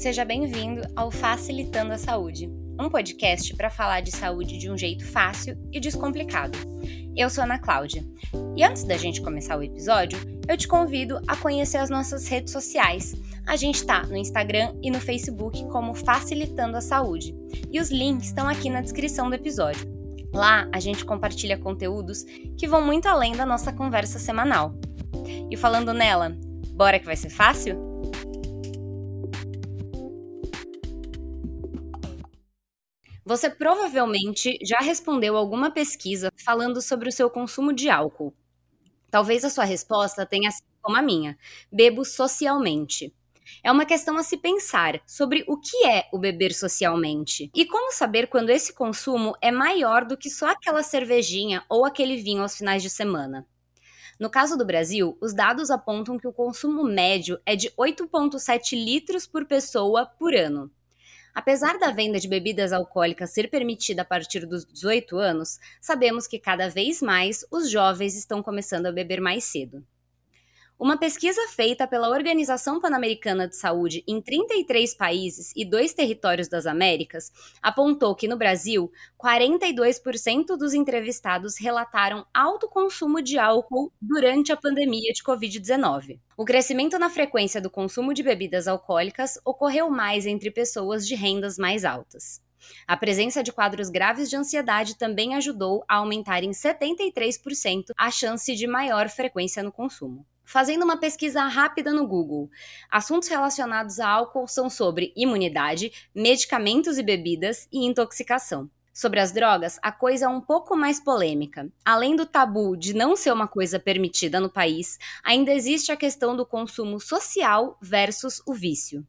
seja bem-vindo ao Facilitando a Saúde, um podcast para falar de saúde de um jeito fácil e descomplicado. Eu sou Ana Cláudia e antes da gente começar o episódio, eu te convido a conhecer as nossas redes sociais. A gente está no Instagram e no Facebook como Facilitando a Saúde e os links estão aqui na descrição do episódio. Lá a gente compartilha conteúdos que vão muito além da nossa conversa semanal. E falando nela, bora que vai ser fácil? Você provavelmente já respondeu alguma pesquisa falando sobre o seu consumo de álcool. Talvez a sua resposta tenha sido como a minha: bebo socialmente. É uma questão a se pensar sobre o que é o beber socialmente e como saber quando esse consumo é maior do que só aquela cervejinha ou aquele vinho aos finais de semana. No caso do Brasil, os dados apontam que o consumo médio é de 8,7 litros por pessoa por ano. Apesar da venda de bebidas alcoólicas ser permitida a partir dos 18 anos, sabemos que cada vez mais os jovens estão começando a beber mais cedo. Uma pesquisa feita pela Organização Pan-Americana de Saúde em 33 países e dois territórios das Américas apontou que no Brasil, 42% dos entrevistados relataram alto consumo de álcool durante a pandemia de Covid-19. O crescimento na frequência do consumo de bebidas alcoólicas ocorreu mais entre pessoas de rendas mais altas. A presença de quadros graves de ansiedade também ajudou a aumentar em 73% a chance de maior frequência no consumo. Fazendo uma pesquisa rápida no Google, assuntos relacionados a álcool são sobre imunidade, medicamentos e bebidas e intoxicação. Sobre as drogas, a coisa é um pouco mais polêmica. Além do tabu de não ser uma coisa permitida no país, ainda existe a questão do consumo social versus o vício.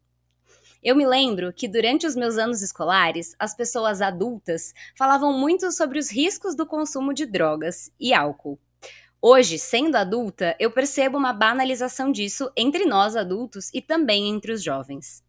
Eu me lembro que durante os meus anos escolares, as pessoas adultas falavam muito sobre os riscos do consumo de drogas e álcool. Hoje, sendo adulta, eu percebo uma banalização disso entre nós adultos e também entre os jovens.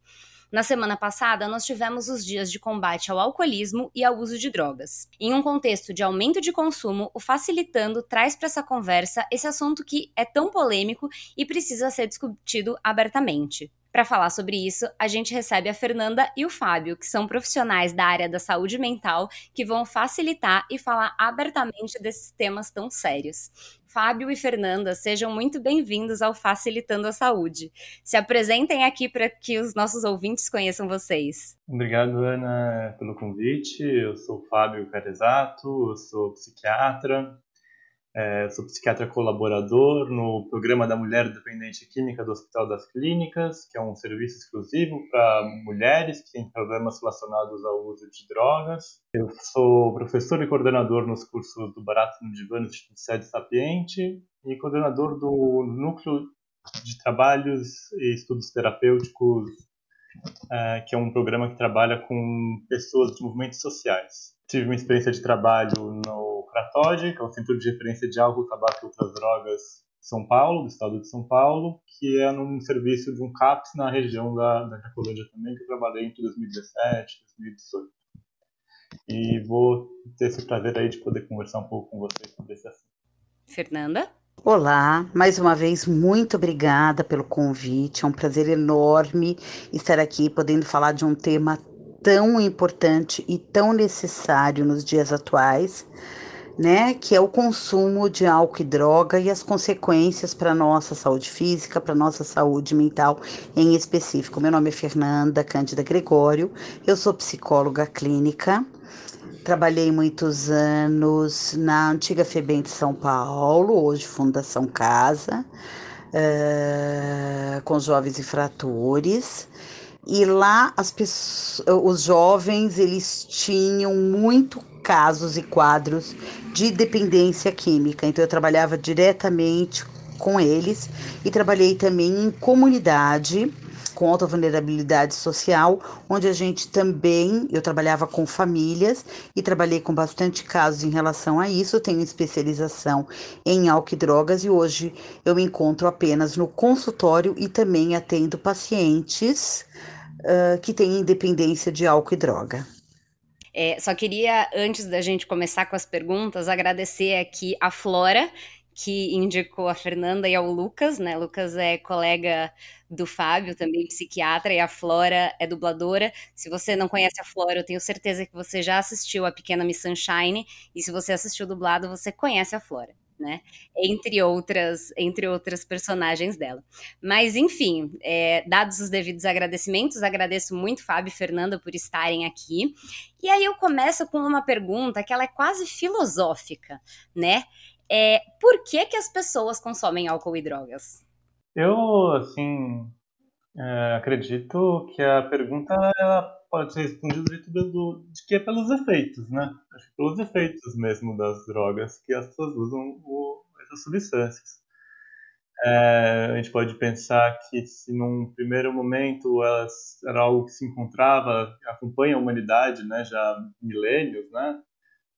Na semana passada, nós tivemos os dias de combate ao alcoolismo e ao uso de drogas. Em um contexto de aumento de consumo, o Facilitando traz para essa conversa esse assunto que é tão polêmico e precisa ser discutido abertamente. Para falar sobre isso, a gente recebe a Fernanda e o Fábio, que são profissionais da área da saúde mental que vão facilitar e falar abertamente desses temas tão sérios. Fábio e Fernanda, sejam muito bem-vindos ao Facilitando a Saúde. Se apresentem aqui para que os nossos ouvintes conheçam vocês. Obrigado, Ana, pelo convite. Eu sou o Fábio Carezato, eu sou psiquiatra, é, sou psiquiatra colaborador no programa da Mulher Dependente Química do Hospital das Clínicas, que é um serviço exclusivo para mulheres que têm problemas relacionados ao uso de drogas. Eu sou professor e coordenador nos cursos do Barato no Divã no Instituto Sede Sapiente e coordenador do Núcleo de Trabalhos e Estudos Terapêuticos, é, que é um programa que trabalha com pessoas de movimentos sociais. Tive uma experiência de trabalho no CRATOD, que é o Centro de Referência de Álcool, Tabaco e Outras Drogas de São Paulo, do estado de São Paulo, que é num serviço de um CAPS na região da, da Cracolândia também, que eu trabalhei entre 2017 e 2018. E vou ter esse prazer aí de poder conversar um pouco com vocês sobre esse assunto. Fernanda? Olá, mais uma vez, muito obrigada pelo convite. É um prazer enorme estar aqui podendo falar de um tema tão importante e tão necessário nos dias atuais né, que é o consumo de álcool e droga e as consequências para nossa saúde física, para nossa saúde mental em específico. Meu nome é Fernanda Cândida Gregório, eu sou psicóloga clínica. Trabalhei muitos anos na antiga FEBEM de São Paulo, hoje Fundação Casa, uh, com jovens infratores. E lá as pessoas, os jovens eles tinham muito casos e quadros de dependência química. Então eu trabalhava diretamente com eles e trabalhei também em comunidade com alta vulnerabilidade social, onde a gente também, eu trabalhava com famílias e trabalhei com bastante casos em relação a isso, tenho especialização em álcool e drogas e hoje eu me encontro apenas no consultório e também atendo pacientes uh, que têm dependência de álcool e droga. É, só queria, antes da gente começar com as perguntas, agradecer aqui a Flora, que indicou a Fernanda e ao Lucas, né? Lucas é colega do Fábio, também psiquiatra, e a Flora é dubladora. Se você não conhece a Flora, eu tenho certeza que você já assistiu a Pequena Miss Sunshine, e se você assistiu dublado, você conhece a Flora. Né? Entre outras, entre outras personagens dela. Mas, enfim, é, dados os devidos agradecimentos, agradeço muito Fábio e Fernanda por estarem aqui. E aí eu começo com uma pergunta que ela é quase filosófica, né? É, por que, que as pessoas consomem álcool e drogas? Eu, assim, é, acredito que a pergunta ela pode ser respondida de, tudo, de que é pelos efeitos, né? Acho que pelos efeitos mesmo das drogas que as pessoas usam o, essas substâncias. É, a gente pode pensar que se num primeiro momento elas era algo que se encontrava, acompanha a humanidade, né, já milênios, né,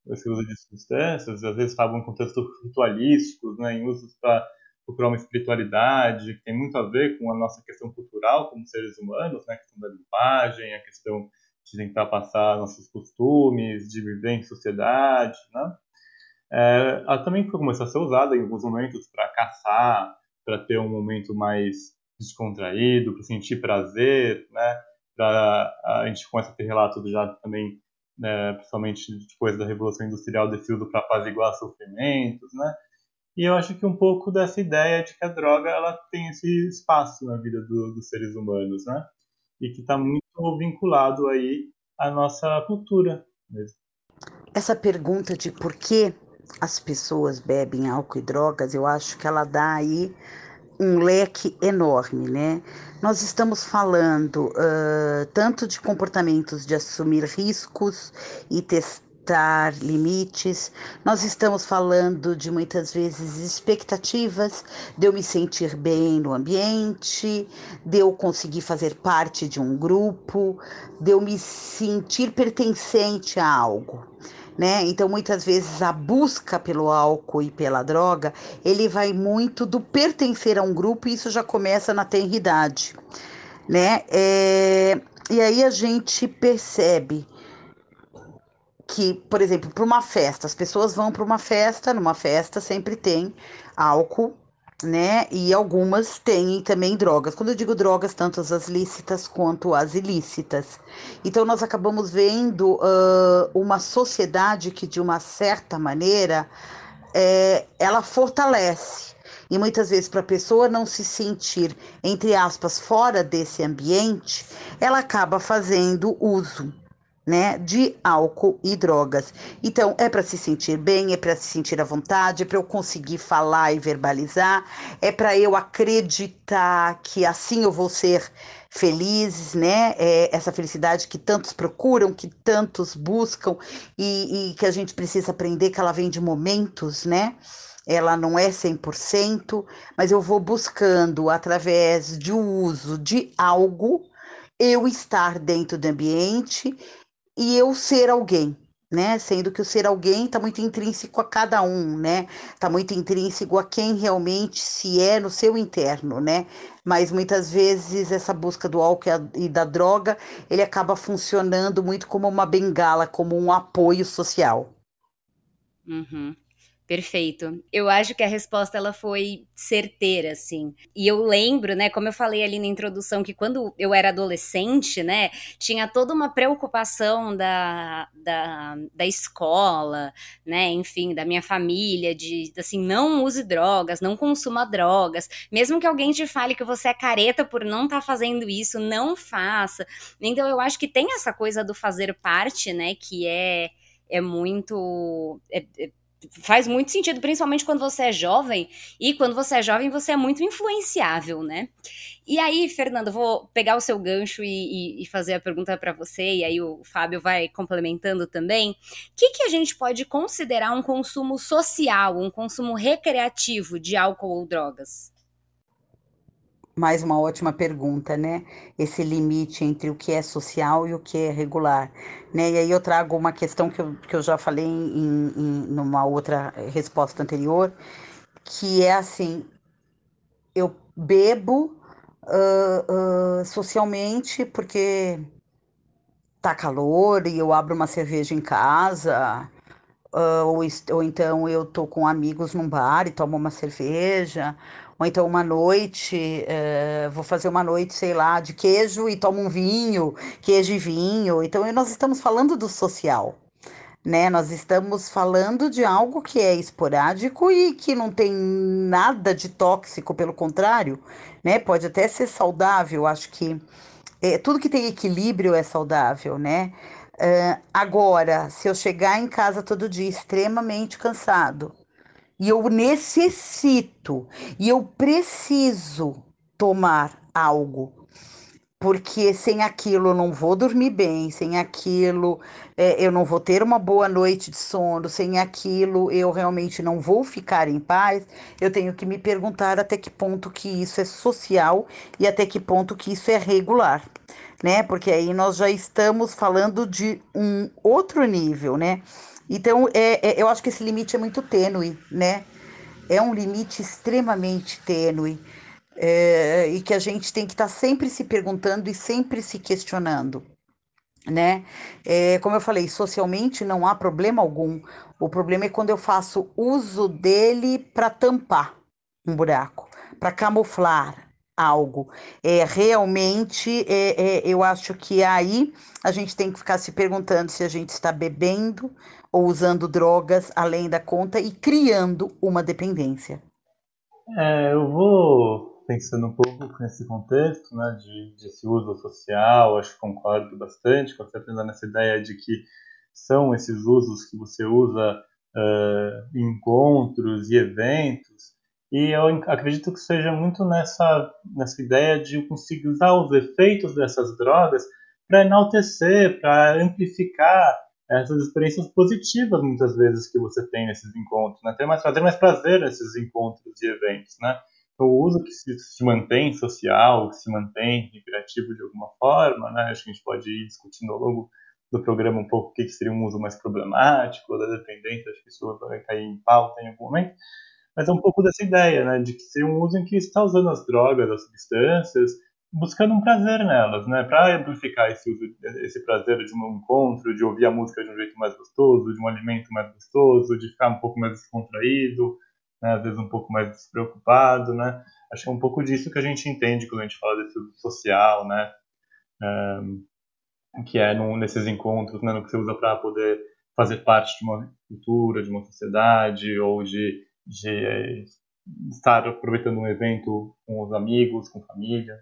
esse uso de substâncias, às vezes estavam em contextos ritualísticos, né, em usos para procurar uma espiritualidade que tem muito a ver com a nossa questão cultural como seres humanos, né, a questão da linguagem, a questão de tentar passar nossos costumes, de viver em sociedade, né. É, ela também começou a ser usada em alguns momentos para caçar, para ter um momento mais descontraído, para sentir prazer, né? Pra, a gente começa a ter relatos já também né, principalmente depois da Revolução Industrial, desse uso para apaziguar sofrimentos, né? E eu acho que um pouco dessa ideia de que a droga ela tem esse espaço na vida do, dos seres humanos, né? E que está muito vinculado aí à nossa cultura mesmo. Essa pergunta de por que as pessoas bebem álcool e drogas, eu acho que ela dá aí um leque enorme, né? Nós estamos falando uh, tanto de comportamentos de assumir riscos e testar limites, nós estamos falando de muitas vezes expectativas de eu me sentir bem no ambiente, de eu conseguir fazer parte de um grupo, de eu me sentir pertencente a algo né? Então muitas vezes a busca pelo álcool e pela droga, ele vai muito do pertencer a um grupo e isso já começa na tenridade, né? É, e aí a gente percebe que, por exemplo, para uma festa, as pessoas vão para uma festa, numa festa sempre tem álcool né? E algumas têm também drogas. Quando eu digo drogas, tanto as lícitas quanto as ilícitas. Então, nós acabamos vendo uh, uma sociedade que, de uma certa maneira, é, ela fortalece. E muitas vezes, para a pessoa não se sentir, entre aspas, fora desse ambiente, ela acaba fazendo uso né, de álcool e drogas. Então, é para se sentir bem, é para se sentir à vontade, é para eu conseguir falar e verbalizar, é para eu acreditar que assim eu vou ser feliz, né? É essa felicidade que tantos procuram, que tantos buscam e, e que a gente precisa aprender que ela vem de momentos, né? Ela não é 100%, mas eu vou buscando através de uso de algo eu estar dentro do ambiente e eu ser alguém, né? Sendo que o ser alguém está muito intrínseco a cada um, né? Está muito intrínseco a quem realmente se é no seu interno, né? Mas muitas vezes essa busca do álcool e da droga, ele acaba funcionando muito como uma bengala, como um apoio social. Uhum. Perfeito. Eu acho que a resposta ela foi certeira, assim. E eu lembro, né, como eu falei ali na introdução, que quando eu era adolescente, né, tinha toda uma preocupação da, da, da escola, né, enfim, da minha família, de, assim, não use drogas, não consuma drogas. Mesmo que alguém te fale que você é careta por não estar tá fazendo isso, não faça. Então eu acho que tem essa coisa do fazer parte, né, que é, é muito. É, é, faz muito sentido, principalmente quando você é jovem, e quando você é jovem, você é muito influenciável, né? E aí, Fernando, vou pegar o seu gancho e, e, e fazer a pergunta para você, e aí o Fábio vai complementando também. O que, que a gente pode considerar um consumo social, um consumo recreativo de álcool ou drogas? Mais uma ótima pergunta, né? Esse limite entre o que é social e o que é regular, né? E aí eu trago uma questão que eu, que eu já falei em, em numa outra resposta anterior, que é assim, eu bebo uh, uh, socialmente porque tá calor e eu abro uma cerveja em casa, uh, ou, ou então eu tô com amigos num bar e tomo uma cerveja, ou então uma noite, uh, vou fazer uma noite, sei lá, de queijo e tomo um vinho, queijo e vinho. Então nós estamos falando do social. Né, nós estamos falando de algo que é esporádico e que não tem nada de tóxico, pelo contrário, né? Pode até ser saudável. Acho que é, tudo que tem equilíbrio é saudável, né? Uh, agora, se eu chegar em casa todo dia extremamente cansado e eu necessito e eu preciso tomar algo, porque sem aquilo eu não vou dormir bem, sem aquilo é, eu não vou ter uma boa noite de sono, sem aquilo eu realmente não vou ficar em paz, eu tenho que me perguntar até que ponto que isso é social e até que ponto que isso é regular né? Porque aí nós já estamos falando de um outro nível, né? Então, é, é, eu acho que esse limite é muito tênue, né? É um limite extremamente tênue é, e que a gente tem que estar tá sempre se perguntando e sempre se questionando, né? É, como eu falei, socialmente não há problema algum. O problema é quando eu faço uso dele para tampar um buraco, para camuflar, algo. É, realmente, é, é, eu acho que aí a gente tem que ficar se perguntando se a gente está bebendo ou usando drogas além da conta e criando uma dependência. É, eu vou pensando um pouco nesse contexto, né, de, de esse uso social, acho que concordo bastante com pensando nessa ideia de que são esses usos que você usa uh, em encontros e eventos e eu acredito que seja muito nessa, nessa ideia de conseguir usar os efeitos dessas drogas para enaltecer, para amplificar essas experiências positivas, muitas vezes, que você tem nesses encontros, né? Ter mais, trazer mais prazer nesses encontros e eventos, né? Então, o uso que se, se mantém social, que se mantém recreativo de alguma forma, né? Acho que a gente pode ir discutindo ao longo do programa um pouco o que seria um uso mais problemático, da dependência, acho que isso vai cair em pauta em algum momento, mas é um pouco dessa ideia, né, de que ser um uso em que está usando as drogas, as substâncias, buscando um prazer nelas, né, para amplificar esse esse prazer de um encontro, de ouvir a música de um jeito mais gostoso, de um alimento mais gostoso, de ficar um pouco mais descontraído, né, às vezes um pouco mais despreocupado, né. Acho que é um pouco disso que a gente entende quando a gente fala desse uso social, né, que é num, nesses encontros, né, no que você usa para poder fazer parte de uma cultura, de uma sociedade ou de de estar aproveitando um evento com os amigos, com família.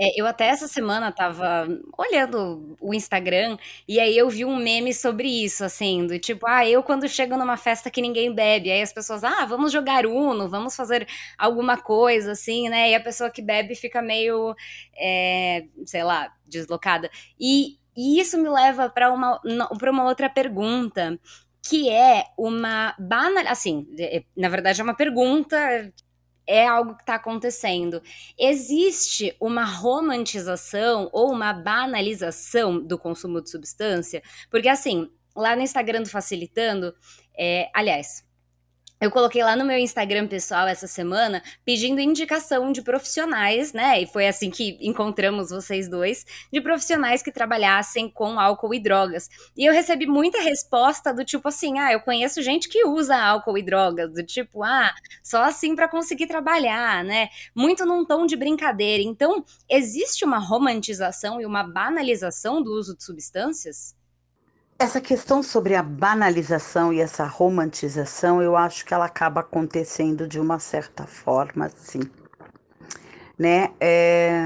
É, eu até essa semana tava olhando o Instagram e aí eu vi um meme sobre isso, assim, do tipo, ah, eu quando chego numa festa que ninguém bebe, aí as pessoas, ah, vamos jogar Uno, vamos fazer alguma coisa, assim, né? E a pessoa que bebe fica meio, é, sei lá, deslocada. E, e isso me leva para uma, uma outra pergunta, que é uma banal, assim, na verdade é uma pergunta, é algo que está acontecendo. Existe uma romantização ou uma banalização do consumo de substância? Porque assim, lá no Instagram do Facilitando, é, aliás, eu coloquei lá no meu Instagram pessoal essa semana pedindo indicação de profissionais, né? E foi assim que encontramos vocês dois, de profissionais que trabalhassem com álcool e drogas. E eu recebi muita resposta do tipo assim: ah, eu conheço gente que usa álcool e drogas, do tipo, ah, só assim para conseguir trabalhar, né? Muito num tom de brincadeira. Então, existe uma romantização e uma banalização do uso de substâncias? Essa questão sobre a banalização e essa romantização, eu acho que ela acaba acontecendo de uma certa forma, sim. Né? É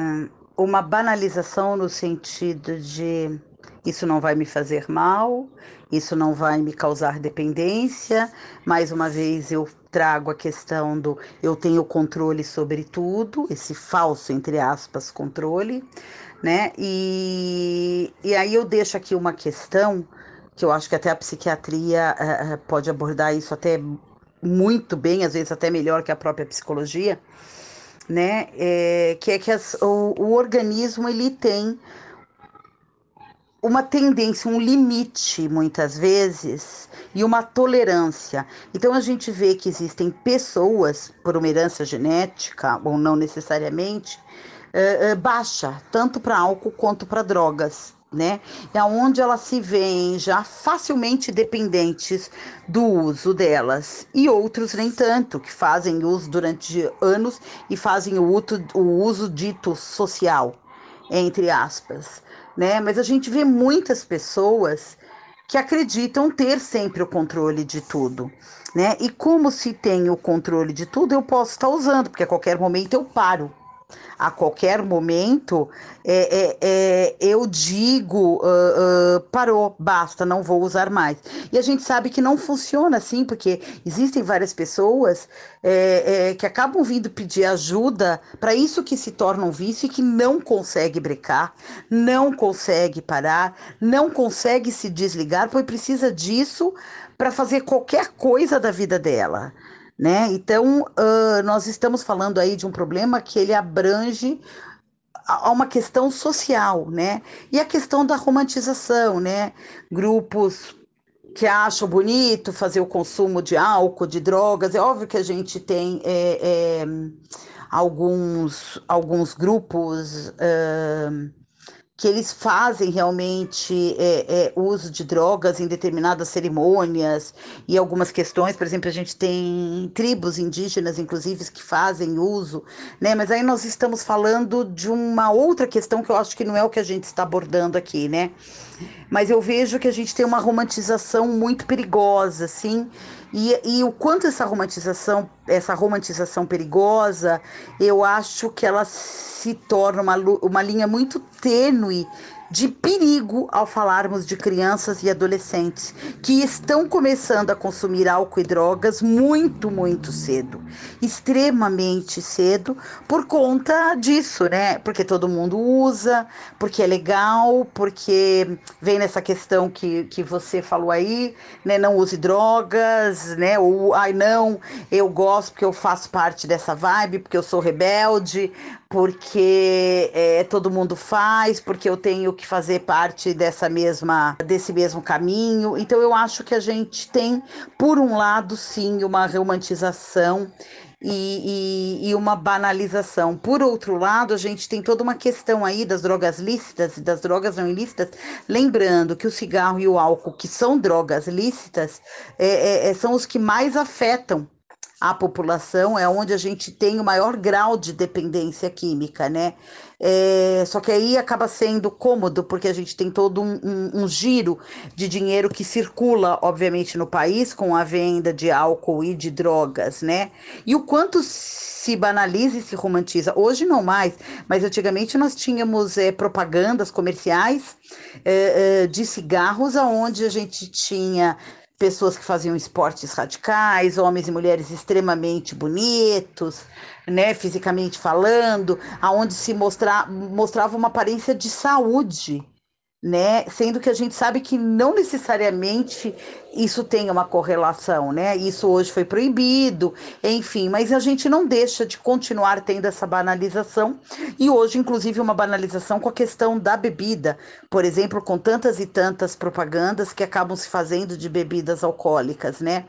uma banalização no sentido de isso não vai me fazer mal, isso não vai me causar dependência. Mais uma vez eu trago a questão do eu tenho controle sobre tudo, esse falso, entre aspas, controle, né? E, e aí eu deixo aqui uma questão que eu acho que até a psiquiatria uh, pode abordar isso até muito bem, às vezes até melhor que a própria psicologia, né? É, que é que as, o, o organismo ele tem uma tendência, um limite, muitas vezes, e uma tolerância. Então, a gente vê que existem pessoas, por uma herança genética, ou não necessariamente, uh, uh, baixa, tanto para álcool quanto para drogas né? É onde elas se veem já facilmente dependentes do uso delas. E outros nem tanto, que fazem uso durante anos e fazem o o uso dito social, entre aspas, né? Mas a gente vê muitas pessoas que acreditam ter sempre o controle de tudo. Né? E como se tem o controle de tudo, eu posso estar usando, porque a qualquer momento eu paro a qualquer momento, é, é, é, eu digo, uh, uh, parou, basta, não vou usar mais. E a gente sabe que não funciona assim, porque existem várias pessoas é, é, que acabam vindo pedir ajuda para isso que se torna um vício e que não consegue brecar, não consegue parar, não consegue se desligar, pois precisa disso para fazer qualquer coisa da vida dela né? Então, uh, nós estamos falando aí de um problema que ele abrange a uma questão social, né? E a questão da romantização, né? Grupos que acham bonito fazer o consumo de álcool, de drogas. É óbvio que a gente tem é, é, alguns, alguns grupos. Uh, que eles fazem realmente é, é, uso de drogas em determinadas cerimônias e algumas questões, por exemplo, a gente tem tribos indígenas, inclusive, que fazem uso, né? Mas aí nós estamos falando de uma outra questão que eu acho que não é o que a gente está abordando aqui, né? Mas eu vejo que a gente tem uma romantização muito perigosa, assim, e, e o quanto essa romantização, essa romantização perigosa, eu acho que ela se torna uma, uma linha muito tênue de perigo ao falarmos de crianças e adolescentes que estão começando a consumir álcool e drogas muito, muito cedo, extremamente cedo, por conta disso, né? Porque todo mundo usa, porque é legal, porque vem nessa questão que, que você falou aí, né? Não use drogas, né? Ou, ai, não, eu gosto porque eu faço parte dessa vibe, porque eu sou rebelde, porque é, todo mundo faz, porque eu tenho que fazer parte dessa mesma desse mesmo caminho. Então eu acho que a gente tem, por um lado, sim, uma romantização e, e, e, uma banalização. Por outro lado, a gente tem toda uma questão aí das drogas lícitas e das drogas não ilícitas, lembrando que o cigarro e o álcool, que são drogas lícitas, é, é, são os que mais afetam a população, é onde a gente tem o maior grau de dependência química, né? É, só que aí acaba sendo cômodo, porque a gente tem todo um, um, um, giro de dinheiro que circula, obviamente, no país com a venda de álcool e de drogas, né? E o quanto se banaliza e se romantiza. Hoje não mais, mas antigamente nós tínhamos é, propagandas comerciais é, é de cigarros, aonde a gente tinha pessoas que faziam esportes radicais, homens e mulheres extremamente bonitos, né, fisicamente falando, aonde se mostra, mostrava uma aparência de saúde, né? Sendo que a gente sabe que não necessariamente isso tem uma correlação, né? Isso hoje foi proibido, enfim, mas a gente não deixa de continuar tendo essa banalização e hoje, inclusive, uma banalização com a questão da bebida, por exemplo, com tantas e tantas propagandas que acabam se fazendo de bebidas alcoólicas, né?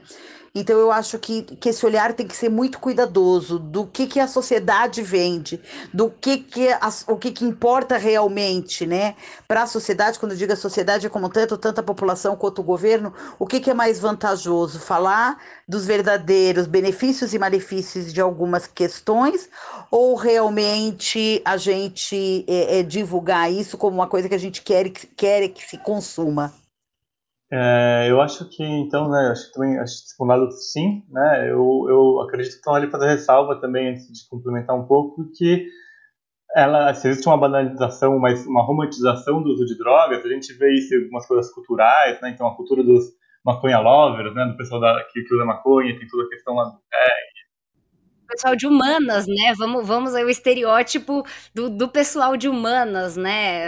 Então eu acho que, que esse olhar tem que ser muito cuidadoso do que, que a sociedade vende, do que, que a, o que, que importa realmente, né? Para a sociedade, quando eu digo a sociedade é como tanto, tanto a população quanto o governo, o que, que é mais vantajoso? Falar dos verdadeiros benefícios e malefícios de algumas questões ou realmente a gente é, é, divulgar isso como uma coisa que a gente quer, quer que se consuma? É, eu acho que, então, né, acho que também, acho que por lado sim, né, eu, eu acredito que estão ali fazer ressalva também, antes de complementar um pouco, que ela, se existe uma banalização, uma, uma romantização do uso de drogas, a gente vê isso em algumas coisas culturais, né, então a cultura dos maconha lovers, né, do pessoal da, que, que usa maconha, tem toda a questão lá do é, pessoal de humanas, né? Vamos, vamos aí o estereótipo do, do pessoal de humanas, né?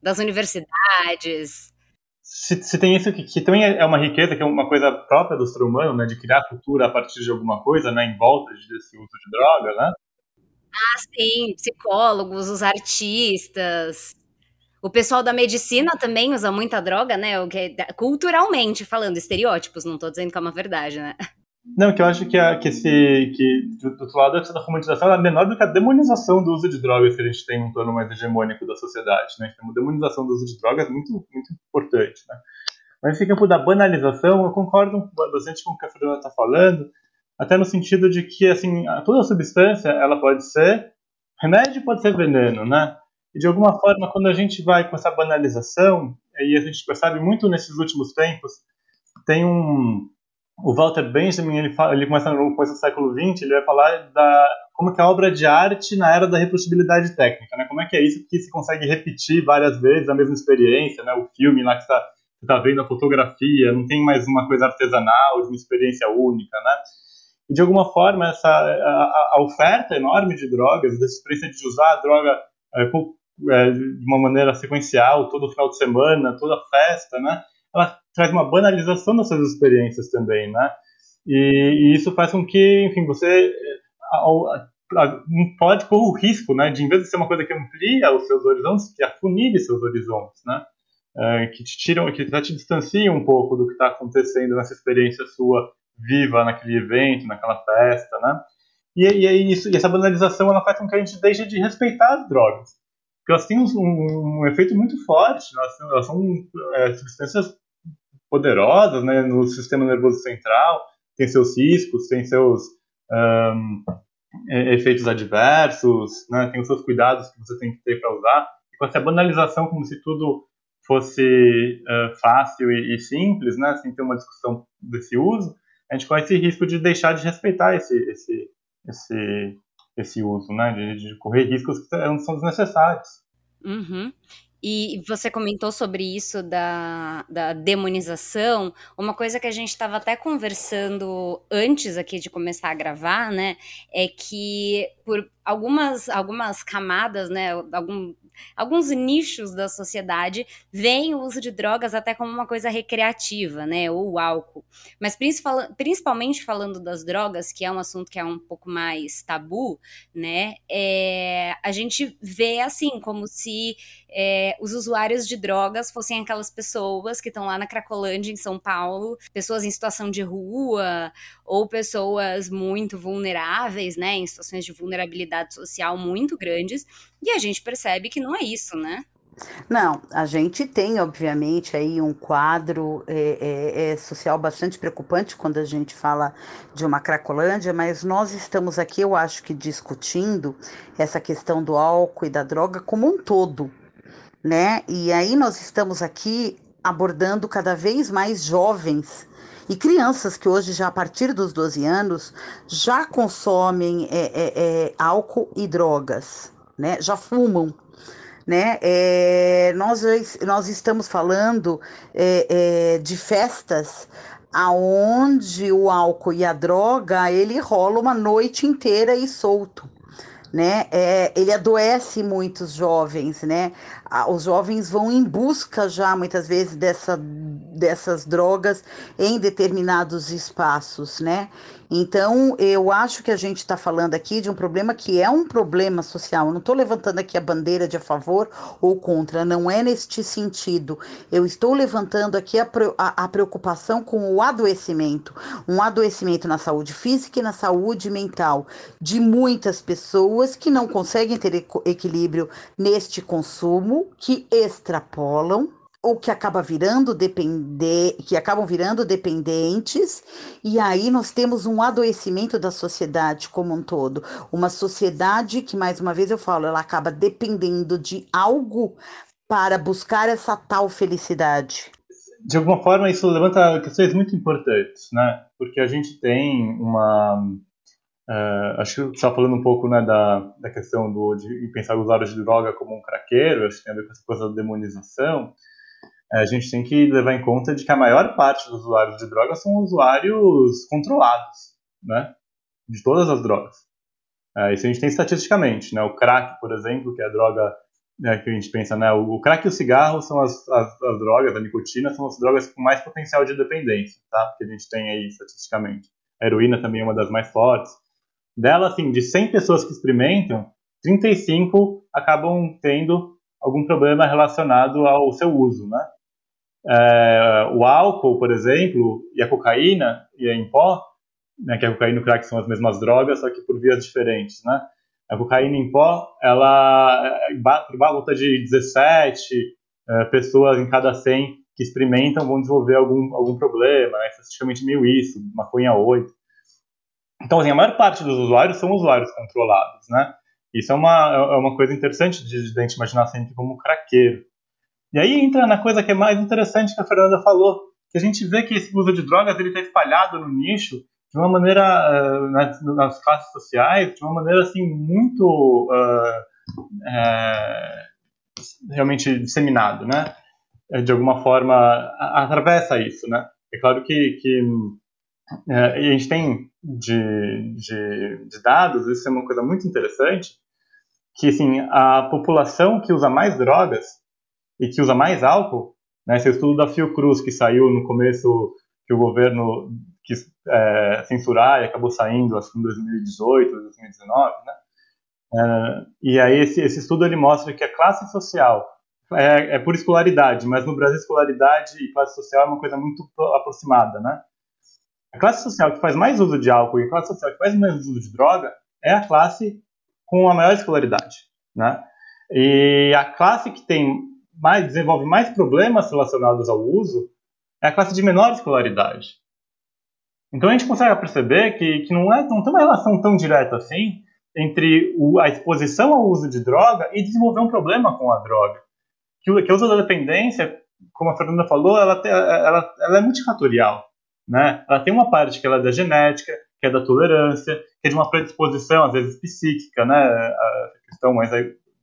Das universidades se, se tem isso que, que, também é uma riqueza, que é uma coisa própria do ser humano, né, de criar cultura a partir de alguma coisa, né, em volta desse uso de droga, né? Ah, sim, psicólogos, os artistas. O pessoal da medicina também usa muita droga, né? O que, culturalmente falando, estereótipos, não estou dizendo que é uma verdade, né? Não, que eu acho que, a, que, esse, que do outro lado, essa romantização é menor do que a demonização do uso de drogas que a gente tem num plano mais hegemônico da sociedade. Né? Tem uma demonização do uso de drogas muito, muito importante. Né? Mas esse campo da banalização, eu concordo bastante com o que a Fernanda está falando, até no sentido de que assim, toda substância ela pode ser remédio pode ser veneno, né? E de alguma forma, quando a gente vai com essa banalização, e a gente percebe muito nesses últimos tempos, tem um o Walter Benjamin, ele, fala, ele começa no começo do século XX, ele vai falar da como que a obra de arte na era da reprodutibilidade técnica, né? Como é que é isso que se consegue repetir várias vezes a mesma experiência, né? O filme lá que está tá vendo a fotografia, não tem mais uma coisa artesanal, de uma experiência única, né? E de alguma forma essa a, a oferta enorme de drogas, dessa experiência de usar a droga é, é, de uma maneira sequencial, todo final de semana, toda festa, né? Ela traz uma banalização dessas experiências também, né? E, e isso faz com que, enfim, você pode correr o risco, né, de em vez de ser uma coisa que amplia os seus horizontes, que afunile seus horizontes, né? É, que te tiram, que te distancia um pouco do que está acontecendo nessa experiência sua viva naquele evento, naquela festa, né? E, e, isso, e essa banalização ela faz com que a gente deixe de respeitar as drogas. Porque elas têm um, um, um efeito muito forte, elas, elas são é, substâncias poderosas né, no sistema nervoso central, tem seus riscos, tem seus um, efeitos adversos, né, tem os seus cuidados que você tem que ter para usar. E com essa banalização, como se tudo fosse uh, fácil e, e, simples, né, sem ter uma discussão desse uso, a gente corre esse risco de deixar de respeitar esse, esse, esse, esse uso, né? De, de correr riscos que não são desnecessários. Uhum. E você comentou sobre isso da, da demonização. Uma coisa que a gente estava até conversando antes aqui de começar a gravar, né? É que por algumas, algumas camadas, né? Algum, alguns nichos da sociedade veem o uso de drogas até como uma coisa recreativa, né, ou álcool. Mas principalmente falando das drogas, que é um assunto que é um pouco mais tabu, né, é, a gente vê assim como se é, os usuários de drogas fossem aquelas pessoas que estão lá na Cracolândia, em São Paulo, pessoas em situação de rua ou pessoas muito vulneráveis, né, em situações de vulnerabilidade social muito grandes, e a gente percebe que não é isso, né? Não, a gente tem, obviamente, aí um quadro é, é, é, social bastante preocupante quando a gente fala de uma Cracolândia, mas nós estamos aqui, eu acho que, discutindo essa questão do álcool e da droga como um todo, né? E aí nós estamos aqui abordando cada vez mais jovens e crianças que hoje, já a partir dos 12 anos, já consomem é, é, é, álcool e drogas, né? Já fumam. Né? É, nós, nós estamos falando é, é, de festas aonde o álcool e a droga ele rola uma noite inteira e solto né? É, ele adoece muitos jovens, né? Os jovens vão em busca já muitas vezes dessa, dessas drogas em determinados espaços, né? Então, eu acho que a gente está falando aqui de um problema que é um problema social. Eu não estou levantando aqui a bandeira de a favor ou contra, não é neste sentido. Eu estou levantando aqui a, a, a preocupação com o adoecimento um adoecimento na saúde física e na saúde mental de muitas pessoas que não conseguem ter equilíbrio neste consumo, que extrapolam ou que acaba virando depender, que acabam virando dependentes, e aí nós temos um adoecimento da sociedade como um todo, uma sociedade que mais uma vez eu falo, ela acaba dependendo de algo para buscar essa tal felicidade. De alguma forma isso levanta questões muito importantes, né? Porque a gente tem uma Uh, acho que só falando um pouco né, da, da questão do, de pensar o usuário de droga como um craqueiro, acho que tem a ver com essa coisa da demonização a gente tem que levar em conta de que a maior parte dos usuários de drogas são usuários controlados, né? De todas as drogas. É, isso a gente tem estatisticamente, né? O crack, por exemplo, que é a droga né, que a gente pensa, né? O, crack e o cigarro são as, as, as, drogas, a nicotina são as drogas com mais potencial de dependência, tá? Que a gente tem aí estatisticamente. A heroína também é uma das mais fortes. Dela, assim, de 100 pessoas que experimentam, 35 acabam tendo algum problema relacionado ao seu uso, né? É, o álcool, por exemplo, e a cocaína e em pó, né, que a cocaína e o crack são as mesmas drogas, só que por vias diferentes, né? A cocaína em pó, ela por volta de 17 é, pessoas em cada 100 que experimentam vão desenvolver algum, algum problema, né? estatisticamente meio isso, maconha 8. Então, assim, a maior parte dos usuários são usuários controlados, né? Isso é uma, é uma coisa interessante de, de a gente imaginar sempre como craqueiro. E aí entra na coisa que é mais interessante que a Fernanda falou, que a gente vê que esse uso de drogas ele está espalhado no nicho de uma maneira uh, nas, nas, classes sociais, de uma maneira assim muito uh, realmente disseminado, né? De alguma forma atravessa isso, né? É claro que, que a gente tem de, de, de, dados, isso é uma coisa muito interessante, que assim, a população que usa mais drogas e que usa mais álcool, né, esse estudo da Fiocruz que saiu no começo, que o governo quis é, censurar e acabou saindo, acho que em 2018, 2019, né? É, e aí esse, esse estudo ele mostra que a classe social é, é por escolaridade, mas no Brasil escolaridade e classe social é uma coisa muito aproximada, né? A classe social que faz mais uso de álcool e a classe social que faz mais uso de droga é a classe com a maior escolaridade, né? E a classe que tem mais desenvolve mais problemas relacionados ao uso é a classe de menor escolaridade. Então a gente consegue perceber que, que não, é, não tem uma relação tão direta assim entre o, a exposição ao uso de droga e desenvolver um problema com a droga. Que, que o uso da dependência, como a Fernanda falou, ela, ela, ela é multifatorial. Né? Ela tem uma parte que ela é da genética, que é da tolerância, que é de uma predisposição, às vezes psíquica, né? a questão mais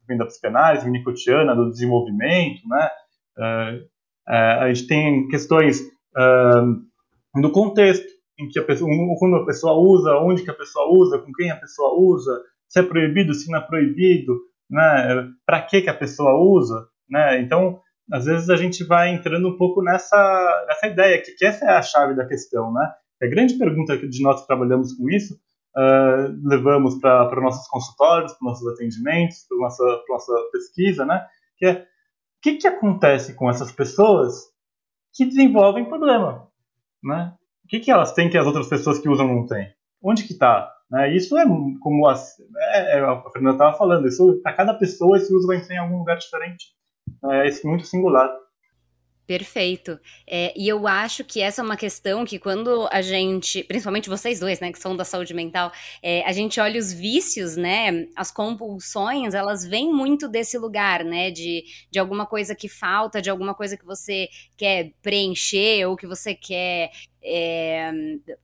aí, da psicanálise, nicotiana, do desenvolvimento. Né? Uh, uh, a gente tem questões uh, do contexto, em que a pessoa, quando a pessoa usa, onde que a pessoa usa, com quem a pessoa usa, se é proibido, se não é proibido, né? Para que que a pessoa usa, né? Então, às vezes a gente vai entrando um pouco nessa nessa ideia que, que essa é a chave da questão, né? A grande pergunta de nós que trabalhamos com isso uh, levamos para nossos consultórios, para nossos atendimentos, para nossa nossa pesquisa, né? Que é o que, que acontece com essas pessoas que desenvolvem problema, né? O que, que elas têm que as outras pessoas que usam não têm? Onde que está? Né? Isso é como as, é, é, a Fernanda estava falando, isso para cada pessoa esse uso vai ser em algum lugar diferente. É isso muito singular. Perfeito. É, e eu acho que essa é uma questão que quando a gente, principalmente vocês dois, né, que são da saúde mental, é, a gente olha os vícios, né, as compulsões, elas vêm muito desse lugar, né, de, de alguma coisa que falta, de alguma coisa que você quer preencher ou que você quer é,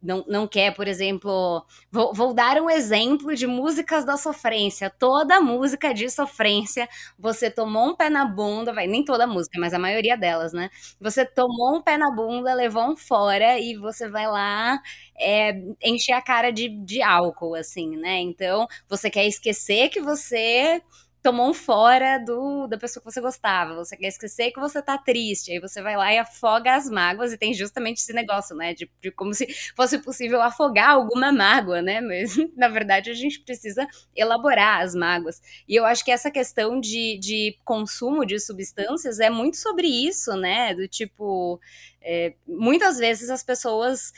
não, não quer, por exemplo. Vou, vou, dar um exemplo de músicas da sofrência. Toda música de sofrência, você tomou um pé na bunda, vai, nem toda música, mas a maioria delas, né? Você tomou um pé na bunda, levou um fora e você vai lá é, encher a cara de, de álcool, assim, né? Então, você quer esquecer que você tomou um fora do, da pessoa que você gostava, você quer esquecer que você tá triste, aí você vai lá e afoga as mágoas, e tem justamente esse negócio, né, de, de como se fosse possível afogar alguma mágoa, né, mas na verdade a gente precisa elaborar as mágoas, e eu acho que essa questão de, de consumo de substâncias é muito sobre isso, né, do tipo, é, muitas vezes as pessoas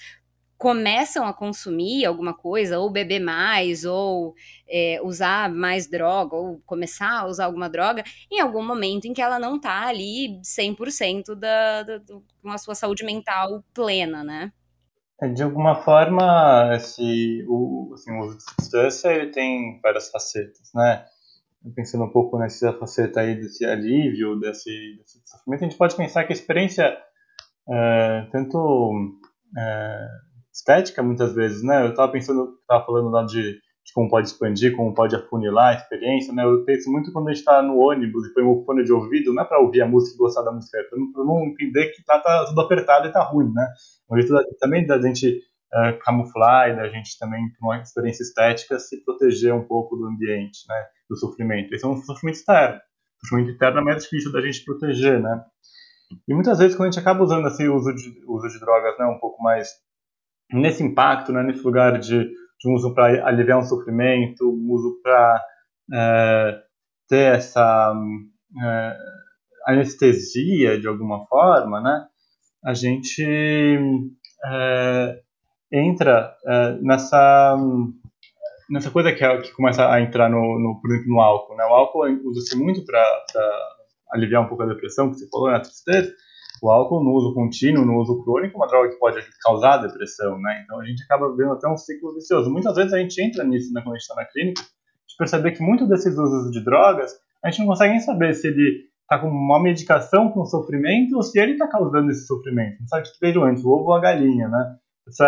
começam a consumir alguma coisa, ou beber mais, ou é, usar mais droga, ou começar a usar alguma droga, em algum momento em que ela não tá ali 100% da, da, da, com a sua saúde mental plena, né? É, de alguma forma, esse, o, assim, uso de substância ele tem várias facetas, né? Pensando um pouco nessa faceta aí desse alívio, desse, desse sofrimento, a gente pode pensar que a experiência, é, tanto é, estética muitas vezes, né? Eu estava pensando, estava falando lá de, de, como pode expandir, como pode afunilar a experiência, né? Eu penso muito quando a gente está no ônibus e põe um fone de ouvido, não é para ouvir a música e gostar da música, é não, não, entender que tá, tá, tudo apertado e tá ruim, né? Um jeito também da gente uh, camuflar e da gente também, com uma experiência estética, se proteger um pouco do ambiente, né? Do sofrimento. Esse é um sofrimento externo. O sofrimento interno é mais difícil da gente proteger, né? E muitas vezes, quando a gente acaba usando assim, o uso de, uso de drogas né, um pouco mais nesse impacto, né, nesse lugar de, de um uso para aliviar um sofrimento, um uso para é, ter essa é, anestesia de alguma forma, né, a gente é, entra uh, nessa nessa coisa que, é, que começa a entrar no, no, por exemplo, no álcool. Né? O álcool usa-se muito para aliviar um pouco a depressão, que você falou, né? a tristeza. O álcool no uso contínuo, no uso crônico, é uma droga que pode causar depressão, né? Então a gente acaba vendo até um ciclo vicioso. Muitas vezes a gente entra nisso né, quando a gente está na clínica, de perceber que muitos desses usos de drogas, a gente não consegue nem saber se ele está com uma medicação com sofrimento ou se ele está causando esse sofrimento. Não sabe o que veio antes, o ovo ou a galinha, né? Se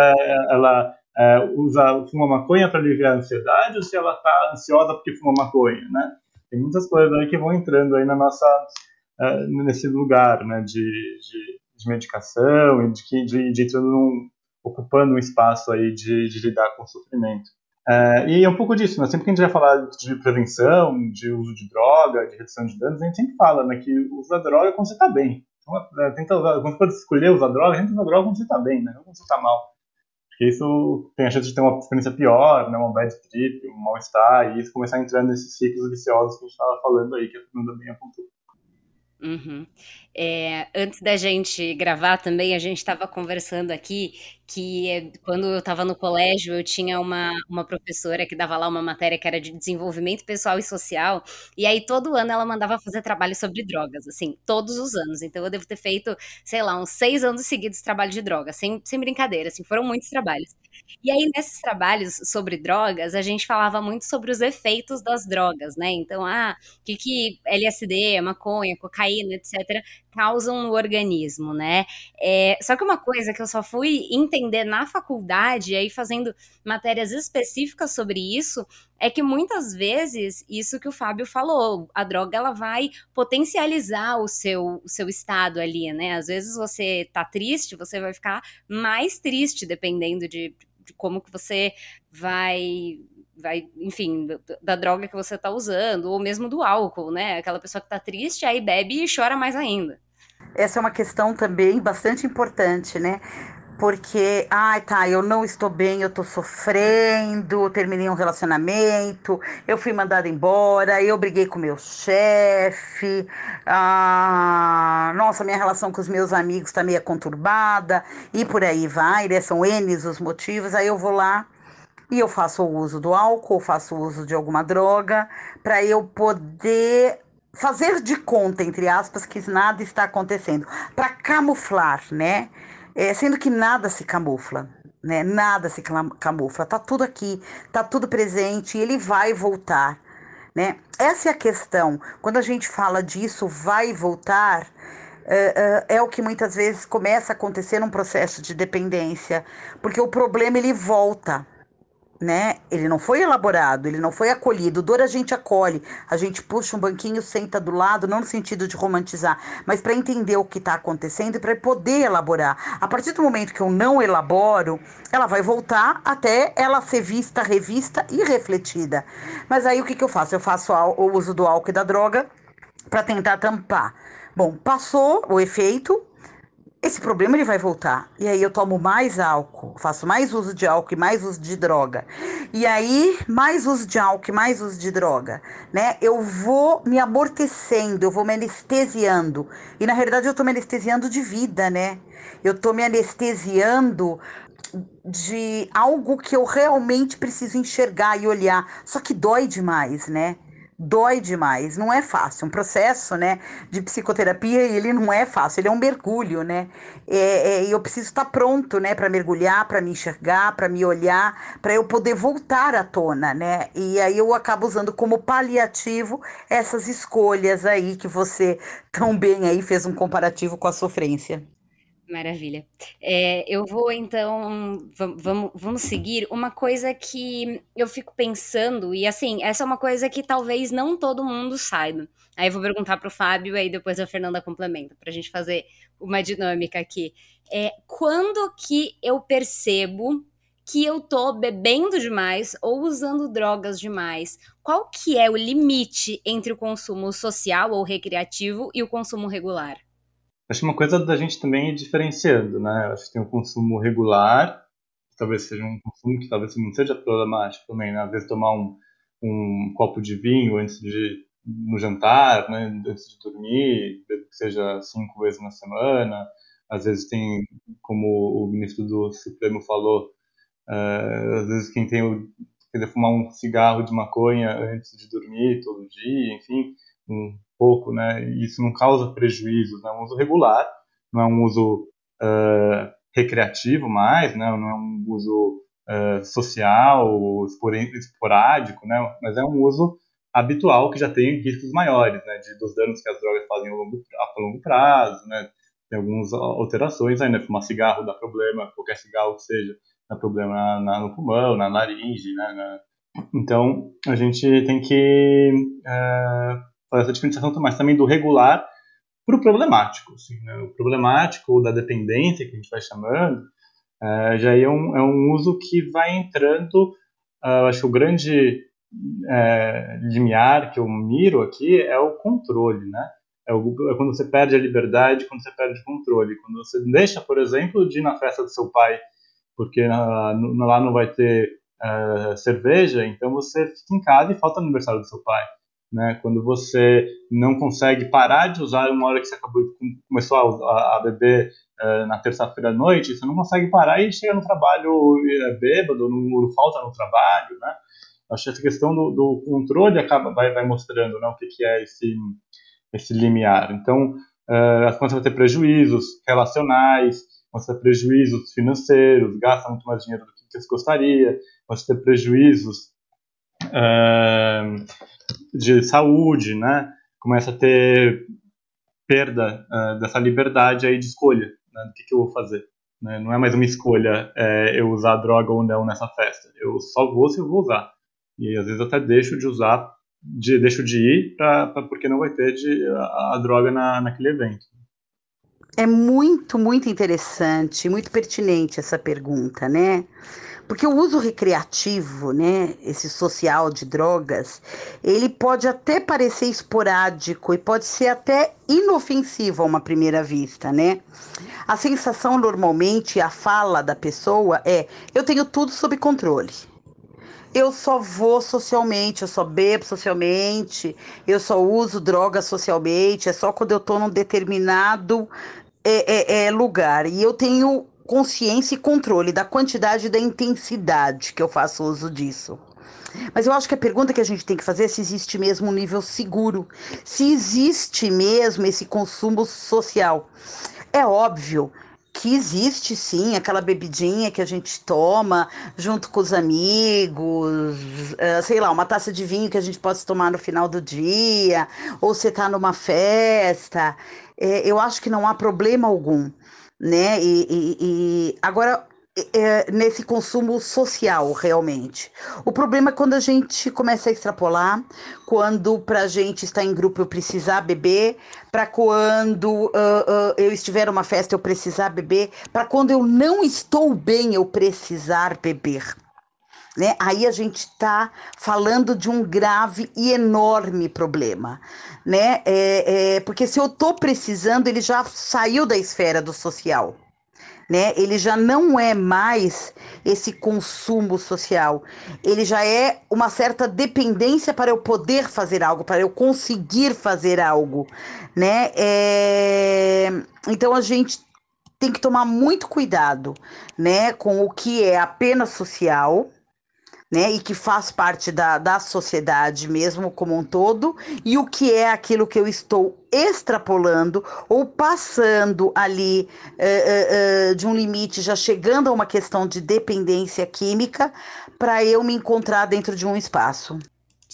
ela é, usa, fuma maconha para aliviar a ansiedade ou se ela está ansiosa porque fuma maconha, né? Tem muitas coisas aí que vão entrando aí na nossa, uh, nesse lugar, né, de, de, de medicação e de, de, de entrando num, ocupando um espaço aí de, de lidar com o sofrimento. É, e é um pouco disso, né? sempre que a gente vai falar de prevenção, de uso de droga, de redução de danos, a gente sempre fala né, que usa droga quando você está bem. Então, é, tenta usar, quando você escolher usar droga, a gente usa droga quando você está bem, né? não quando você está mal. Porque isso tem a chance de ter uma experiência pior, né? uma bad trip, um mal-estar, e isso começar a entrar nesses ciclos viciosos que a gente estava falando aí, que a Fernanda bem apontou. Uhum. É, antes da gente gravar também, a gente estava conversando aqui que quando eu estava no colégio, eu tinha uma, uma professora que dava lá uma matéria que era de desenvolvimento pessoal e social, e aí todo ano ela mandava fazer trabalho sobre drogas, assim, todos os anos. Então eu devo ter feito, sei lá, uns seis anos seguidos de trabalho de drogas, sem, sem brincadeira, assim, foram muitos trabalhos. E aí, nesses trabalhos sobre drogas, a gente falava muito sobre os efeitos das drogas, né? Então, ah, o que, que LSD, maconha, cocaína, etc., causam no organismo, né? É, só que uma coisa que eu só fui entender na faculdade, aí fazendo matérias específicas sobre isso, é que muitas vezes, isso que o Fábio falou, a droga ela vai potencializar o seu, o seu estado ali, né? Às vezes você tá triste, você vai ficar mais triste, dependendo de, de como que você vai vai, enfim, da droga que você tá usando, ou mesmo do álcool, né? Aquela pessoa que tá triste, aí bebe e chora mais ainda. Essa é uma questão também bastante importante, né? Porque, ai, tá, eu não estou bem, eu tô sofrendo, terminei um relacionamento, eu fui mandada embora, eu briguei com meu chefe, ah, nossa, minha relação com os meus amigos tá meio conturbada, e por aí vai, né? São N os motivos, aí eu vou lá e eu faço o uso do álcool, faço o uso de alguma droga, para eu poder fazer de conta, entre aspas, que nada está acontecendo, para camuflar, né? É, sendo que nada se camufla, né? Nada se camufla, tá tudo aqui, tá tudo presente ele vai voltar, né? Essa é a questão. Quando a gente fala disso, vai voltar, é, é, é, o que muitas vezes começa a acontecer num processo de dependência, porque o problema ele volta né? Ele não foi elaborado, ele não foi acolhido. Dor a gente acolhe, a gente puxa um banquinho, senta do lado, não no sentido de romantizar, mas para entender o que está acontecendo e para poder elaborar. A partir do momento que eu não elaboro, ela vai voltar até ela ser vista, revista e refletida. Mas aí o que, que eu faço? Eu faço o uso do álcool e da droga para tentar tampar. Bom, passou o efeito, esse problema ele vai voltar. E aí eu tomo mais álcool, faço mais uso de álcool e mais uso de droga. E aí, mais uso de álcool e mais uso de droga, né? Eu vou me amortecendo, eu vou me anestesiando. E na realidade eu tô me anestesiando de vida, né? Eu tô me anestesiando de algo que eu realmente preciso enxergar e olhar. Só que dói demais, né? Dói demais, não é fácil. Um processo, né, de psicoterapia, ele não é fácil, ele é um mergulho, né? É, é, eu preciso estar pronto, né, para mergulhar, para me enxergar, para me olhar, para eu poder voltar à tona, né? E aí eu acabo usando como paliativo essas escolhas aí que você tão bem aí fez um comparativo com a sofrência. Maravilha. É, eu vou então, vamos, vamos seguir uma coisa que eu fico pensando, e assim, essa é uma coisa que talvez não todo mundo saiba. Aí eu vou perguntar para o Fábio, aí depois a Fernanda complementa, para a gente fazer uma dinâmica aqui. É, quando que eu percebo que eu tô bebendo demais ou usando drogas demais? Qual que é o limite entre o consumo social ou recreativo e o consumo regular? Acho uma coisa da gente também ir diferenciando, né? Acho que tem o consumo regular, que talvez seja um consumo que talvez não seja problemático também, né? Às vezes tomar um, um copo de vinho antes de no jantar, né? Antes de dormir, seja cinco vezes na semana. Às vezes tem, como o ministro do Supremo falou, Uh, às vezes quem tem o quer fumar um cigarro de maconha antes de dormir todo dia, enfim, um pouco, né? Isso não causa prejuízo, é um uso regular, não é um uso uh, recreativo mais, né? Não é um uso uh, social, esporádico, né? Mas é um uso habitual que já tem riscos maiores, né? De, dos danos que as drogas fazem a longo, a longo prazo, né? Tem algumas alterações ainda, fumar cigarro dá problema, qualquer cigarro que seja, dá problema na, no pulmão, na laringe, né? Na... Então, a gente tem que uh, essa diferenciação mas também do regular para o problemático. Assim, né? O problemático da dependência, que a gente vai chamando, uh, já é um, é um uso que vai entrando, uh, acho que o grande é, limiar que eu miro aqui é o controle, né? É, o, é, quando você perde a liberdade, quando você perde o controle. Quando você deixa, por exemplo, de ir na festa do seu pai, porque lá não vai ter uh, cerveja, então você fica em casa e falta o aniversário do seu pai. Né? Quando você não consegue parar de usar uma hora que você acabou, começou a, a beber uh, na terça-feira à noite, você não consegue parar e chega no trabalho uh, bêbado, no, falta no trabalho, né? Acho que essa questão do, do controle acaba vai, vai mostrando né, o que, que é esse, esse limiar. Então, uh, quando você vai ter prejuízos relacionais, você ter prejuízos financeiros, gasta muito mais dinheiro do que você gostaria, você ter prejuízos uh, de saúde, né? Começa a ter perda uh, dessa liberdade aí de escolha, né, do que, que eu vou fazer. Né? Não é mais uma escolha é, eu usar droga ou não nessa festa. Eu só vou se eu vou usar. E às vezes até deixo de usar, de, deixo de ir pra, pra porque não vai ter de, a, a droga na, naquele evento. É muito, muito interessante, muito pertinente essa pergunta, né? Porque o uso recreativo, né, esse social de drogas, ele pode até parecer esporádico e pode ser até inofensivo a uma primeira vista, né? A sensação normalmente, a fala da pessoa é: eu tenho tudo sob controle eu só vou socialmente, eu só bebo socialmente, eu só uso droga socialmente, é só quando eu estou num determinado é, é, é, lugar. E eu tenho consciência e controle da quantidade e da intensidade que eu faço uso disso. Mas eu acho que a pergunta que a gente tem que fazer é se existe mesmo um nível seguro, se existe mesmo esse consumo social. É óbvio que existe sim aquela bebidinha que a gente toma junto com os amigos, uh, sei lá, uma taça de vinho que a gente pode tomar no final do dia, ou você tá numa festa. É, eu acho que não há problema algum, né? E, e, e agora é, nesse consumo social, realmente. O problema é quando a gente começa a extrapolar, quando para a gente estar em grupo eu precisar beber, para quando uh, uh, eu estiver numa festa eu precisar beber, para quando eu não estou bem eu precisar beber. Né? Aí a gente está falando de um grave e enorme problema, né? É, é, porque se eu estou precisando, ele já saiu da esfera do social né? Ele já não é mais esse consumo social. Ele já é uma certa dependência para eu poder fazer algo, para eu conseguir fazer algo, né? É... Então a gente tem que tomar muito cuidado, né, com o que é apenas social, né, e que faz parte da, da sociedade mesmo como um todo, e o que é aquilo que eu estou extrapolando ou passando ali uh, uh, uh, de um limite, já chegando a uma questão de dependência química, para eu me encontrar dentro de um espaço.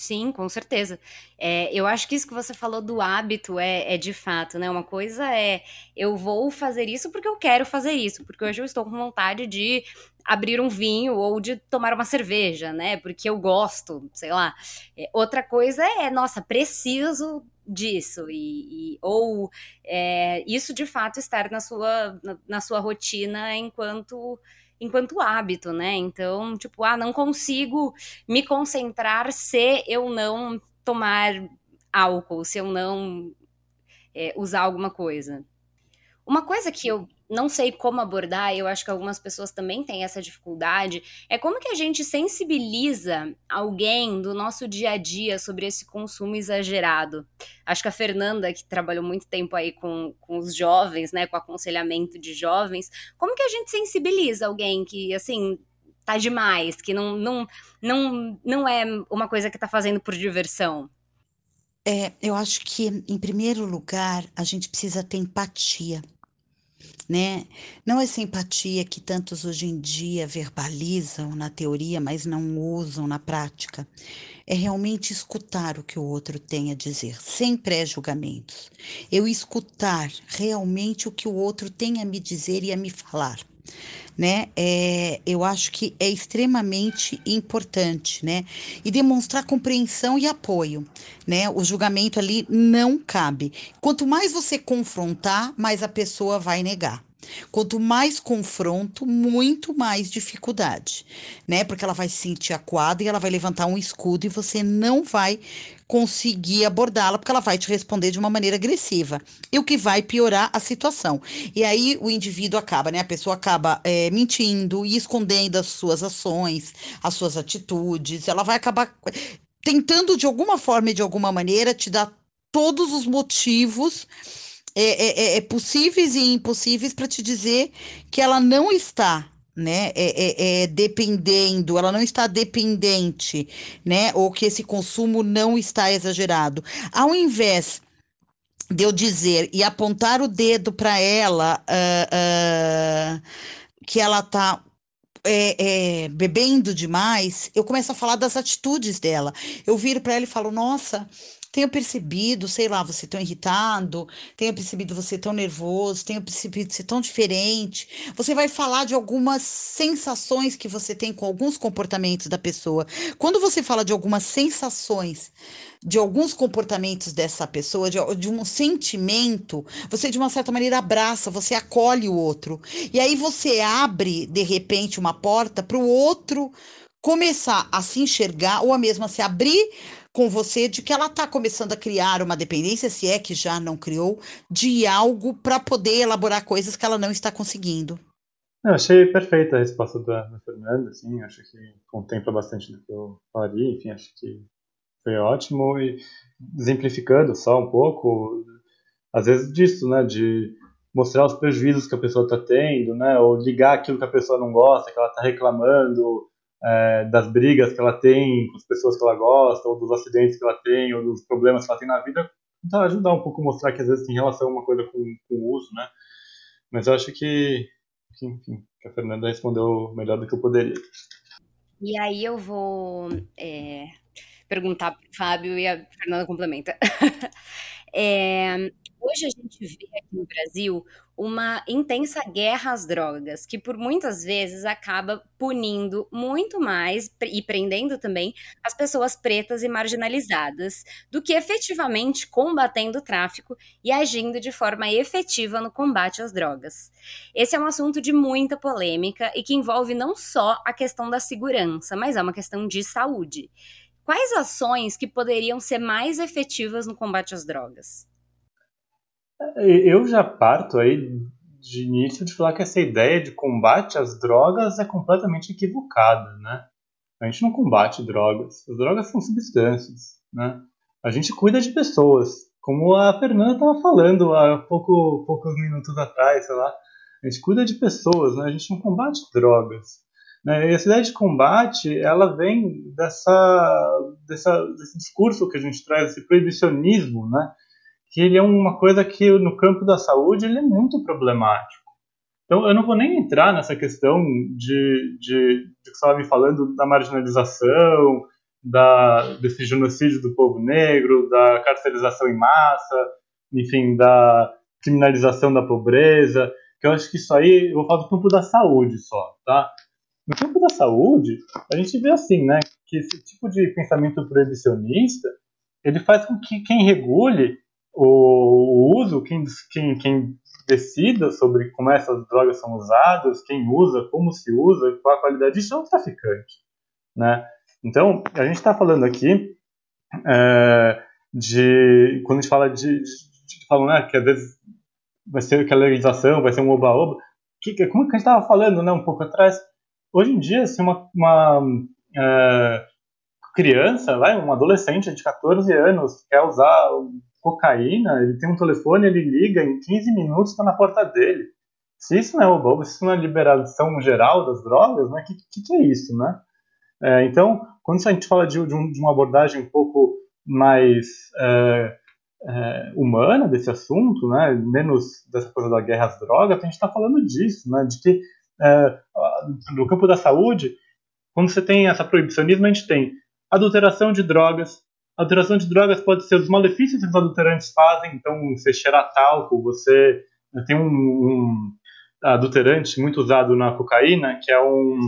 Sim, com certeza. É, eu acho que isso que você falou do hábito é, é, de fato, né? Uma coisa é eu vou fazer isso porque eu quero fazer isso, porque hoje eu estou com vontade de abrir um vinho ou de tomar uma cerveja, né? Porque eu gosto, sei lá. É, outra coisa é, nossa, preciso disso e, e ou é, isso de fato estar na sua na, na sua rotina enquanto enquanto hábito, né? Então, tipo, ah, não consigo me concentrar se eu não tomar álcool, se eu não é, usar alguma coisa. Uma coisa que eu não sei como abordar, eu acho que algumas pessoas também têm essa dificuldade, é como que a gente sensibiliza alguém do nosso dia a dia sobre esse consumo exagerado. Acho que a Fernanda, que trabalhou muito tempo aí com, com os jovens, né, com aconselhamento de jovens, como que a gente sensibiliza alguém que, assim, tá demais, que não, não, não, não é uma coisa que tá fazendo por diversão? É, eu acho que, em primeiro lugar, a gente precisa ter empatia, né? Não essa empatia que tantos hoje em dia verbalizam na teoria, mas não usam na prática. É realmente escutar o que o outro tem a dizer, sem pré-julgamentos. Eu escutar realmente o que o outro tem a me dizer e a me falar né? É, eu acho que é extremamente importante, né? E demonstrar compreensão e apoio, né? O julgamento ali não cabe. Quanto mais você confrontar, mais a pessoa vai negar. Quanto mais confronto, muito mais dificuldade, né? Porque ela vai se sentir acuada e ela vai levantar um escudo e você não vai conseguir abordá-la, porque ela vai te responder de uma maneira agressiva, e o que vai piorar a situação. E aí o indivíduo acaba, né? A pessoa acaba é, mentindo e escondendo as suas ações, as suas atitudes, ela vai acabar tentando de alguma forma e de alguma maneira te dar todos os motivos é, é, é, é possíveis e impossíveis para te dizer que ela não está né, é, é, é, dependendo, ela não está dependente, né, ou que esse consumo não está exagerado. Ao invés de eu dizer e apontar o dedo para ela uh, uh, que ela está é, é, bebendo demais, eu começo a falar das atitudes dela. Eu viro para ela e falo: Nossa, tenho percebido, sei lá, você tão irritado, tenho percebido você tão nervoso, tenho percebido você tão diferente. Você vai falar de algumas sensações que você tem com alguns comportamentos da pessoa. Quando você fala de algumas sensações, de alguns comportamentos dessa pessoa, de, de um sentimento, você de uma certa maneira abraça, você acolhe o outro. E aí você abre, de repente, uma porta para o outro começar a se enxergar ou a mesma se abrir com você de que ela está começando a criar uma dependência, se é que já não criou, de algo para poder elaborar coisas que ela não está conseguindo. Eu achei perfeita a resposta da, da Fernanda, assim, acho que contempla bastante do que eu falaria, enfim, acho que foi ótimo e exemplificando só um pouco, às vezes disso, né, de mostrar os prejuízos que a pessoa está tendo, né, ou ligar aquilo que a pessoa não gosta, que ela está reclamando, é, das brigas que ela tem com as pessoas que ela gosta, ou dos acidentes que ela tem, ou dos problemas que ela tem na vida, então ajudar um pouco mostrar que às vezes tem relação uma coisa com, com o uso, né? Mas eu acho que, que, enfim, que a Fernanda respondeu melhor do que eu poderia. E aí eu vou é, perguntar para o Fábio e a Fernanda complementa. é, Hoje a gente vê aqui no Brasil uma intensa guerra às drogas, que por muitas vezes acaba punindo muito mais e prendendo também as pessoas pretas e marginalizadas, do que efetivamente combatendo o tráfico e agindo de forma efetiva no combate às drogas. Esse é um assunto de muita polêmica e que envolve não só a questão da segurança, mas é uma questão de saúde. Quais ações que poderiam ser mais efetivas no combate às drogas? Eu já parto aí de início de falar que essa ideia de combate às drogas é completamente equivocada, né? A gente não combate drogas. As drogas são substâncias, né? A gente cuida de pessoas, como a Fernanda estava falando há pouco, poucos minutos atrás, sei lá. A gente cuida de pessoas, né? A gente não combate drogas. Né? E essa ideia de combate, ela vem dessa, dessa, desse discurso que a gente traz, esse proibicionismo, né? Que ele é uma coisa que no campo da saúde ele é muito problemático. Então eu não vou nem entrar nessa questão de, de, de que você estava me falando da marginalização, da, desse genocídio do povo negro, da carcerização em massa, enfim, da criminalização da pobreza, que eu acho que isso aí, eu vou falar do campo da saúde só, tá? No campo da saúde, a gente vê assim, né, que esse tipo de pensamento proibicionista, ele faz com que quem regule o, uso, quem, quem, quem decida sobre como essas drogas são usadas, quem usa, como se usa, qual a qualidade disso é o traficante, né? Então, a gente está falando aqui é, de, quando a gente fala de, de, de falam, né, que às vezes vai ser que a legalização vai ser um oba-oba, que, que, como que a gente estava falando, né, um pouco atrás, hoje em dia, se uma, uma é, criança, vai, um adolescente de 14 anos quer usar cocaína, ele tem um telefone, ele liga, em 15 minutos está na porta dele. Se isso não é oba se isso não é liberação geral das drogas, né? O que, que, que, é isso, né? É, então, quando a gente fala de, de, um, de uma abordagem um pouco mais é, é, humana desse assunto, né, menos dessa coisa da guerra às drogas, a gente está falando disso, né, de que é, no campo da saúde, quando você tem essa proibicionismo, a gente tem adulteração de drogas. A adulteração de drogas pode ser os malefícios que os adulterantes fazem, então você cheirar talco, você tem um, um adulterante muito usado na cocaína, que é um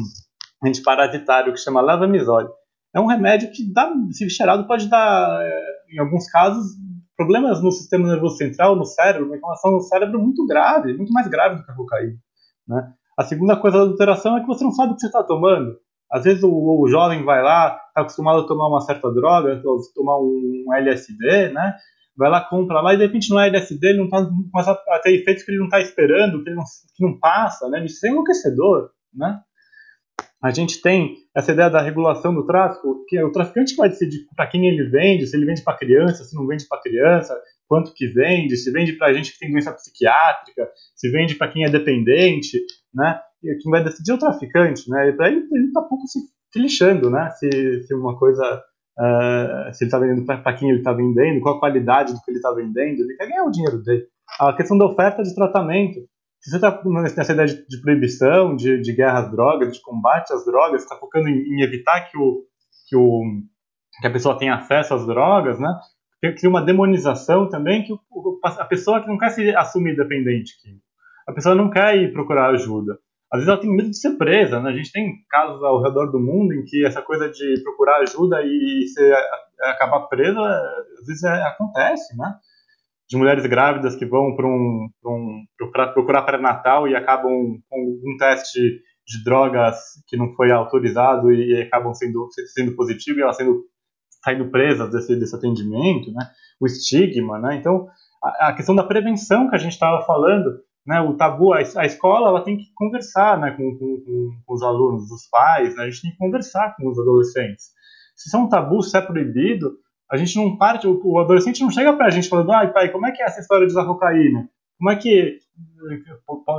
antiparasitário que chama lavamisole. É um remédio que, dá, se cheirado, pode dar, é, em alguns casos, problemas no sistema nervoso central, no cérebro, uma inflamação no cérebro muito grave, muito mais grave do que a cocaína. Né? A segunda coisa da adulteração é que você não sabe o que você está tomando. Às vezes o, o, jovem vai lá, está acostumado a tomar uma certa droga, tomar um LSD, né? Vai lá, compra lá e de repente não é LSD, ele não tá, a ter efeitos que ele não está esperando, que ele não, que não passa, né? Isso é enlouquecedor, né? A gente tem essa ideia da regulação do tráfico, que é o traficante vai decidir para quem ele vende, se ele vende para criança, se não vende para criança, quanto que vende, se vende para gente que tem doença psiquiátrica, se vende para quem é dependente, né? Quem vai decidir é o traficante, né? E para ele ele está pouco se, se lixando, né? Se, se uma coisa uh, se ele está vendendo para quem ele está vendendo, qual a qualidade do que ele está vendendo, ele quer ganhar o dinheiro dele. A questão da oferta de tratamento, se você está nessa ideia de, de proibição, de, de, guerra às drogas, de combate às drogas, está focando em, em, evitar que, o, que, o, que a pessoa tenha acesso às drogas, né? Cria uma demonização também que o, a pessoa que não quer se assumir dependente a pessoa não quer ir procurar ajuda. Às vezes ela tem medo de ser presa, né? A gente tem casos ao redor do mundo em que essa coisa de procurar ajuda e ser, acabar presa, às vezes é, acontece, né? de mulheres grávidas que vão para um, um, procurar pré-natal e acabam com um teste de drogas que não foi autorizado e, acabam sendo, sendo positivo e elas sendo saindo presas desse, desse atendimento, né? O estigma, né? Então, a, a questão da prevenção que a gente estava falando, né? O tabu, a, a, escola, ela tem que conversar, né? Com, com, com, os alunos, os pais, né? A gente tem que conversar com os adolescentes. Se isso é um tabu, se é proibido, a gente não parte, o, o adolescente não chega pra gente falando, ai pai, como é que é essa história de usar cocaína? Como é que.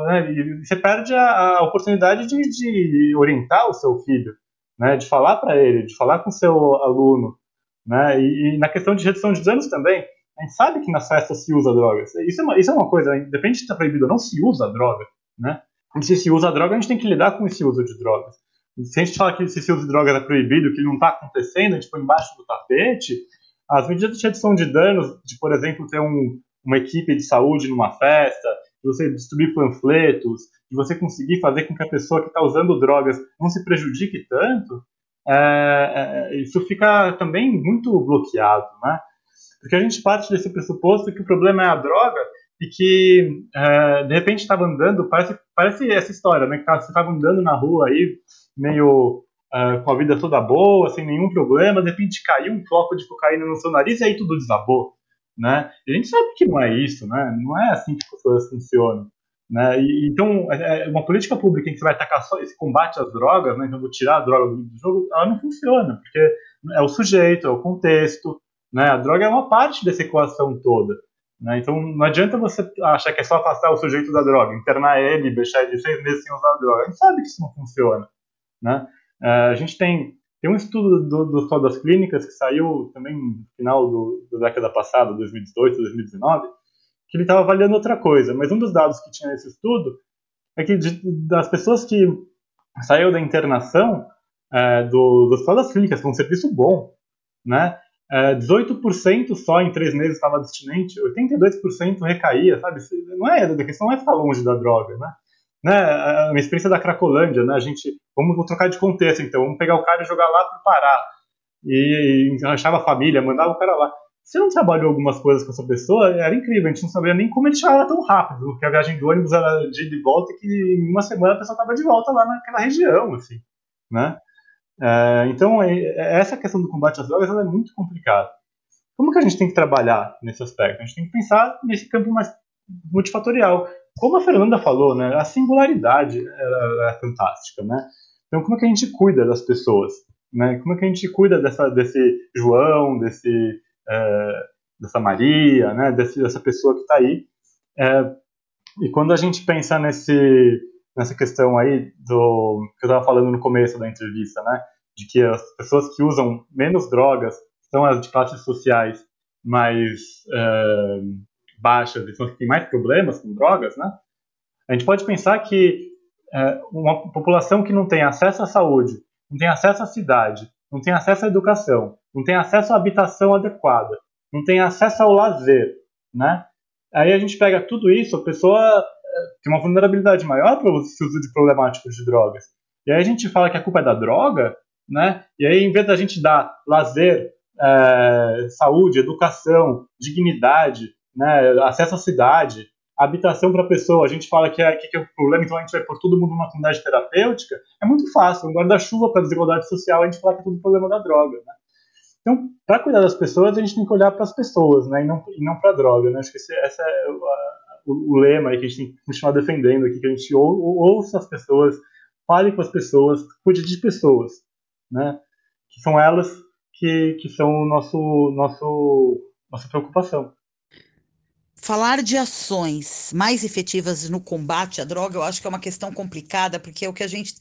Né? Você perde a, a oportunidade de, de, orientar o seu filho, né? de falar para ele, de falar com o seu aluno. Né? E, e, na questão de redução de danos também, a gente sabe que nas festas se usa drogas. Isso é uma, isso é uma coisa, independente de estar proibido ou não, se usa droga. Né? Se se usa droga, a gente tem que lidar com esse uso de drogas. Se a gente fala que esse uso de drogas é proibido, que não está acontecendo, a gente põe embaixo do tapete, as medidas de redução de danos, de, por exemplo, ter um, uma equipe de saúde numa festa, de você distribuir panfletos, de você conseguir fazer com que a pessoa que está usando drogas não se prejudique tanto, é, é, isso fica também muito bloqueado, né? Porque a gente parte desse pressuposto que o problema é a droga e que, é, de repente, estava andando, parece, parece essa história, né? Que você estava andando na rua aí, meio uh, com a vida toda boa, sem nenhum problema, de repente caiu um floco de cocaína no seu nariz e aí tudo desabou, né? A gente sabe que não é isso, né? Não é assim que as coisas funcionam. Né? E, então, é uma política pública em que você vai atacar só esse combate às drogas, né? então vou tirar a droga do jogo, ela não funciona, porque é o sujeito, é o contexto, né? a droga é uma parte dessa equação toda. Né? Então, não adianta você achar que é só afastar o sujeito da droga, internar ele, deixar ele seis meses sem usar a droga. A gente sabe que isso não funciona. Né? Uh, a gente tem, tem um estudo do, do das Clínicas que saiu também no final do, da década passada, 2018, 2019, que ele estava avaliando outra coisa. Mas um dos dados que tinha nesse estudo é que de, das pessoas que saiu da internação é, do, do das Clínicas, que é um serviço bom, né? É, 18% só em três meses estava abstinente, 82% recaía, sabe? Não é, a questão não é ficar longe da droga, né? né, a minha experiência da Cracolândia, né, a gente, vamos trocar de contexto, então, vamos pegar o cara e jogar lá para o Pará, e, e achava a família, mandava o cara lá. Se não trabalhou algumas coisas com essa pessoa, era incrível, a gente não sabia nem como ele chegava tão rápido, porque a viagem de ônibus era de volta, e que em uma semana a pessoa estava de volta lá naquela região, assim, né. É, então, é, é, essa questão do combate às drogas é muito complicada. Como que a gente tem que trabalhar nesse aspecto? A gente tem que pensar nesse campo mais multifatorial como a Fernanda falou, né, a singularidade é, é fantástica, né? Então, como é que a gente cuida das pessoas? Né? Como é que a gente cuida dessa, desse João, desse, é, dessa Maria, né? Desse, dessa pessoa que está aí? E quando a gente pensa nesse, nessa questão aí do que eu estava falando no começo da entrevista, né, de que as pessoas que usam menos drogas são as de classes sociais mais é, baixas e são as que têm mais problemas com drogas, né? A gente pode pensar que é, uma população que não tem acesso à saúde, não tem acesso à cidade, não tem acesso à educação, não tem acesso à habitação adequada, não tem acesso ao lazer, né? Aí a gente pega tudo isso, a pessoa tem uma vulnerabilidade maior para o uso de problemáticos de drogas. E aí a gente fala que a culpa é da droga, né? E aí, em vez da gente dar lazer, é, saúde, educação, dignidade, né, acesso à cidade, habitação para a pessoa, a gente fala que é, que é o problema, então a gente vai pôr todo mundo numa comunidade terapêutica, é muito fácil. Um guarda-chuva para a desigualdade social, a gente fala que é tudo problema da droga. Né? Então, para cuidar das pessoas, a gente tem que olhar para as pessoas, né, e não, e não para a droga. Né? Acho que esse, esse é a, o, lema aí que a gente tem que continuar defendendo aqui, que a gente ou, ou, ouça as pessoas, fale com as pessoas, cuide de pessoas, né? que são elas que, que são o nosso, nosso, nossa preocupação. Falar de ações mais efetivas no combate à droga, eu acho que é uma questão complicada, porque é o que a gente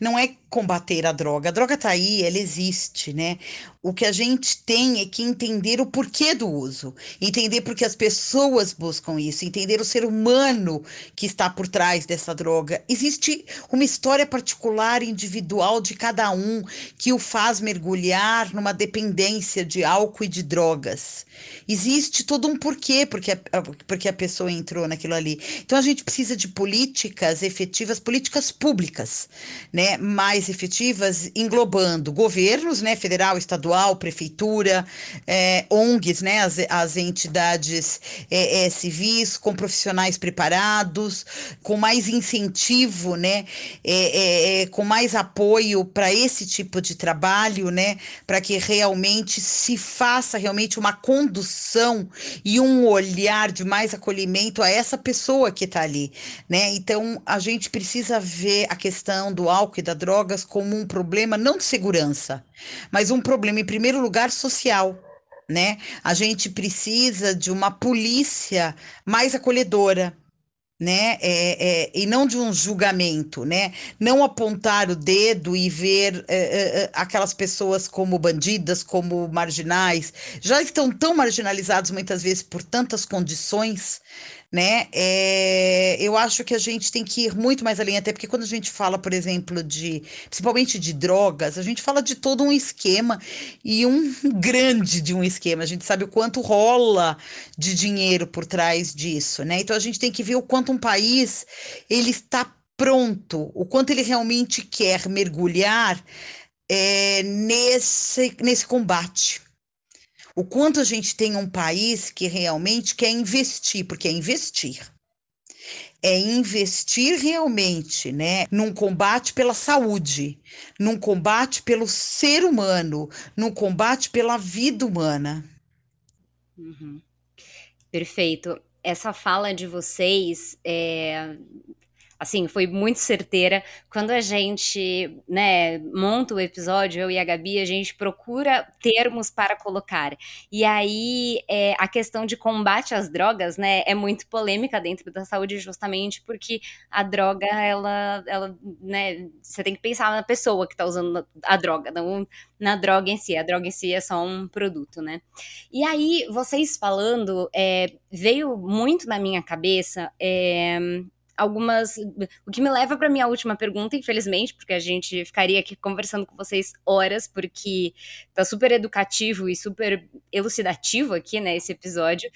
não é combater a droga. A droga está aí, ela existe, né? O que a gente tem é que entender o porquê do uso, entender porque as pessoas buscam isso, entender o ser humano que está por trás dessa droga. Existe uma história particular, individual de cada um que o faz mergulhar numa dependência de álcool e de drogas. Existe todo um porquê porque a, porque a pessoa entrou naquilo ali. Então a gente precisa de políticas efetivas, políticas públicas né, mais efetivas, englobando governos, né, federal, estadual, prefeitura, é, ONGs, né, as, as entidades é, é, civis, com profissionais preparados, com mais incentivo, né, é, é, é, com mais apoio para esse tipo de trabalho, né, para que realmente se faça realmente uma condução e um olhar de mais acolhimento a essa pessoa que está ali, né? Então a gente precisa ver a questão do álcool e das drogas como um problema não de segurança, mas um problema, em primeiro lugar, social. Né? A gente precisa de uma polícia mais acolhedora, né? É, é, e não de um julgamento, né? Não apontar o dedo e ver é aquelas pessoas como bandidas, como marginais, já estão tão marginalizados muitas vezes por tantas condições né? É, eu acho que a gente tem que ir muito mais além, até porque quando a gente fala, por exemplo, de principalmente de drogas, a gente fala de todo um esquema e um grande de um esquema. A gente sabe o quanto rola de dinheiro por trás disso, né? Então a gente tem que ver o quanto um país ele está pronto, o quanto ele realmente quer mergulhar é, nesse, nesse combate o quanto a gente tem um país que realmente quer investir, porque é investir. É investir realmente, né, num combate pela saúde, num combate pelo ser humano, num combate pela vida humana. Uhum. Perfeito. Essa fala de vocês é, assim, foi muito certeira. Quando a gente, né, monta o episódio, eu e a Gabi, a gente procura termos para colocar. E aí, é, a questão de combate às drogas, né, é muito polêmica dentro da saúde, justamente porque a droga, ela, ela né, você tem que pensar na pessoa que está usando a droga, não na droga em si. A droga em si é só um produto, né? E aí, vocês falando, é, veio muito na minha cabeça é, algumas. O que me leva para minha última pergunta, infelizmente, porque a gente ficaria aqui conversando com vocês horas, porque tá super educativo e super elucidativo aqui, né, esse episódio.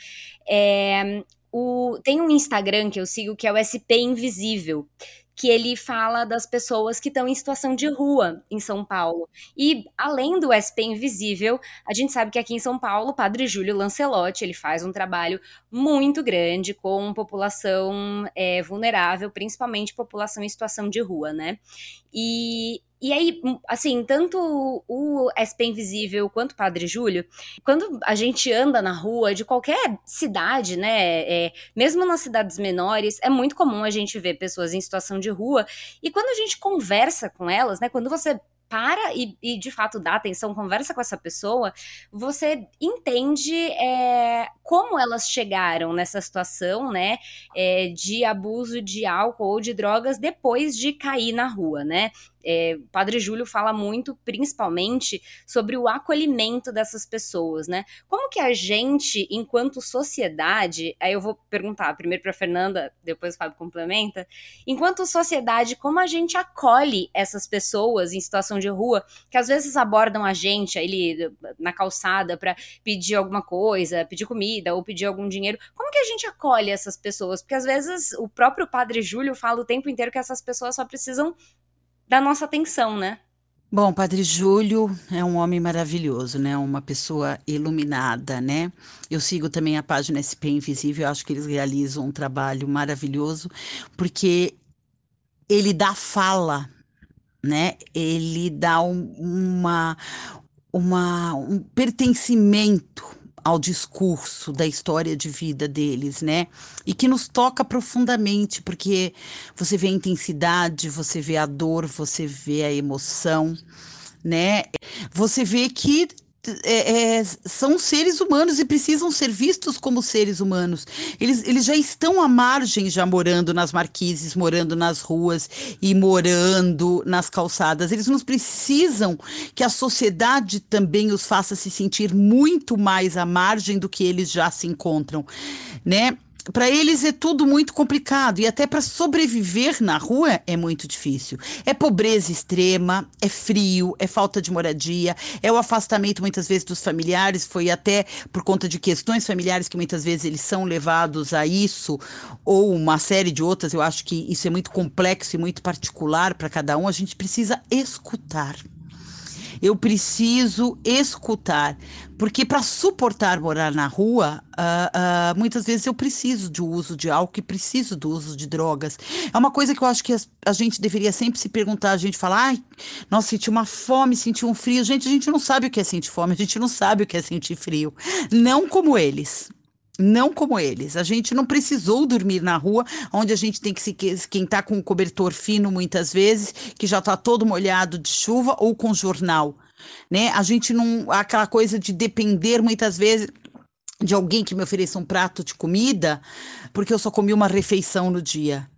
É, o, tem um Instagram que eu sigo que é o SP Invisível que ele fala das pessoas que estão em situação de rua em São Paulo. E além do SP Invisível, a gente sabe que aqui em São Paulo, o Padre Júlio Lancelotti, ele faz um trabalho muito grande com população é, vulnerável, principalmente população em situação de rua, né? E e aí, hum, assim, tanto o SP Invisível quanto o Padre Júlio, quando a gente anda na rua de qualquer cidade, né, é, mesmo nas cidades menores, é muito comum a gente ver pessoas em situação de rua. E quando a gente conversa com elas, né, quando você para e, e, de fato dá atenção, conversa com essa pessoa, você entende é, como elas chegaram nessa situação, né, é, de abuso de álcool ou de drogas depois de cair na rua, né? É, o Padre Júlio fala muito, principalmente, sobre o acolhimento dessas pessoas, né? Como que a gente, enquanto sociedade, aí eu vou perguntar primeiro para Fernanda, depois o Fábio complementa, enquanto sociedade, como a gente acolhe essas pessoas em situação de rua, que às vezes abordam a gente ali na calçada para pedir alguma coisa, pedir comida ou pedir algum dinheiro, como que a gente acolhe essas pessoas? Porque às vezes o próprio Padre Júlio fala o tempo inteiro que essas pessoas só precisam da nossa atenção, né? Bom, Padre Júlio é um homem maravilhoso, né? Uma pessoa iluminada, né? Eu sigo também a página SP Invisível, acho que eles realizam um trabalho maravilhoso, porque ele dá fala, né? Ele dá um, uma, uma, um pertencimento ao discurso da história de vida deles, né? E que nos toca profundamente, porque você vê a intensidade, você vê a dor, você vê a emoção, né? Você vê que é, é, são seres humanos e precisam ser vistos como seres humanos. Eles, eles já estão à margem, já morando nas marquises, morando nas ruas e morando nas calçadas. Eles nos precisam que a sociedade também os faça se sentir muito mais à margem do que eles já se encontram, né? Para eles é tudo muito complicado e até para sobreviver na rua é muito difícil. É pobreza extrema, é frio, é falta de moradia, é o afastamento muitas vezes dos familiares, foi até por conta de questões familiares que muitas vezes eles são levados a isso ou uma série de outras. Eu acho que isso é muito complexo e muito particular para cada um. A gente precisa escutar. Eu preciso escutar, porque para suportar morar na rua, uh, uh, muitas vezes eu preciso do uso de álcool e preciso do uso de drogas. É uma coisa que eu acho que a gente deveria sempre se perguntar, a gente fala, ai, nossa, senti uma fome, senti um frio. Gente, a gente não sabe o que é sentir fome, a gente não sabe o que é sentir frio. Não como eles não como eles. A gente não precisou dormir na rua, onde a gente tem que se esquentar com um cobertor fino muitas vezes, que já está todo molhado de chuva ou com jornal, né? A gente não aquela coisa de depender muitas vezes de alguém que me ofereça um prato de comida, porque eu só comi uma refeição no dia,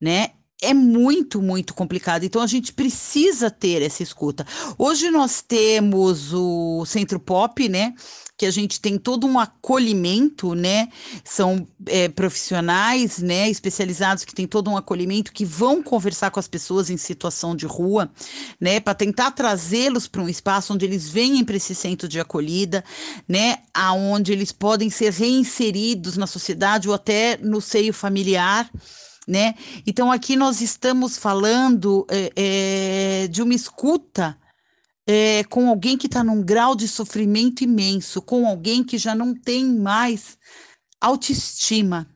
né? é muito, muito complicado. Então a gente precisa ter essa escuta. Hoje nós temos o Centro Pop, né? Que a gente tem todo um acolhimento, né? São é, profissionais, né, especializados que têm todo um acolhimento que vão conversar com as pessoas em situação de rua, né, para tentar trazê-los para um espaço onde eles venham para esse centro de acolhida, né, aonde eles podem ser reinseridos na sociedade ou até no seio familiar. Né? Então, aqui nós estamos falando é, é, de uma escuta é, com alguém que está num grau de sofrimento imenso, com alguém que já não tem mais autoestima,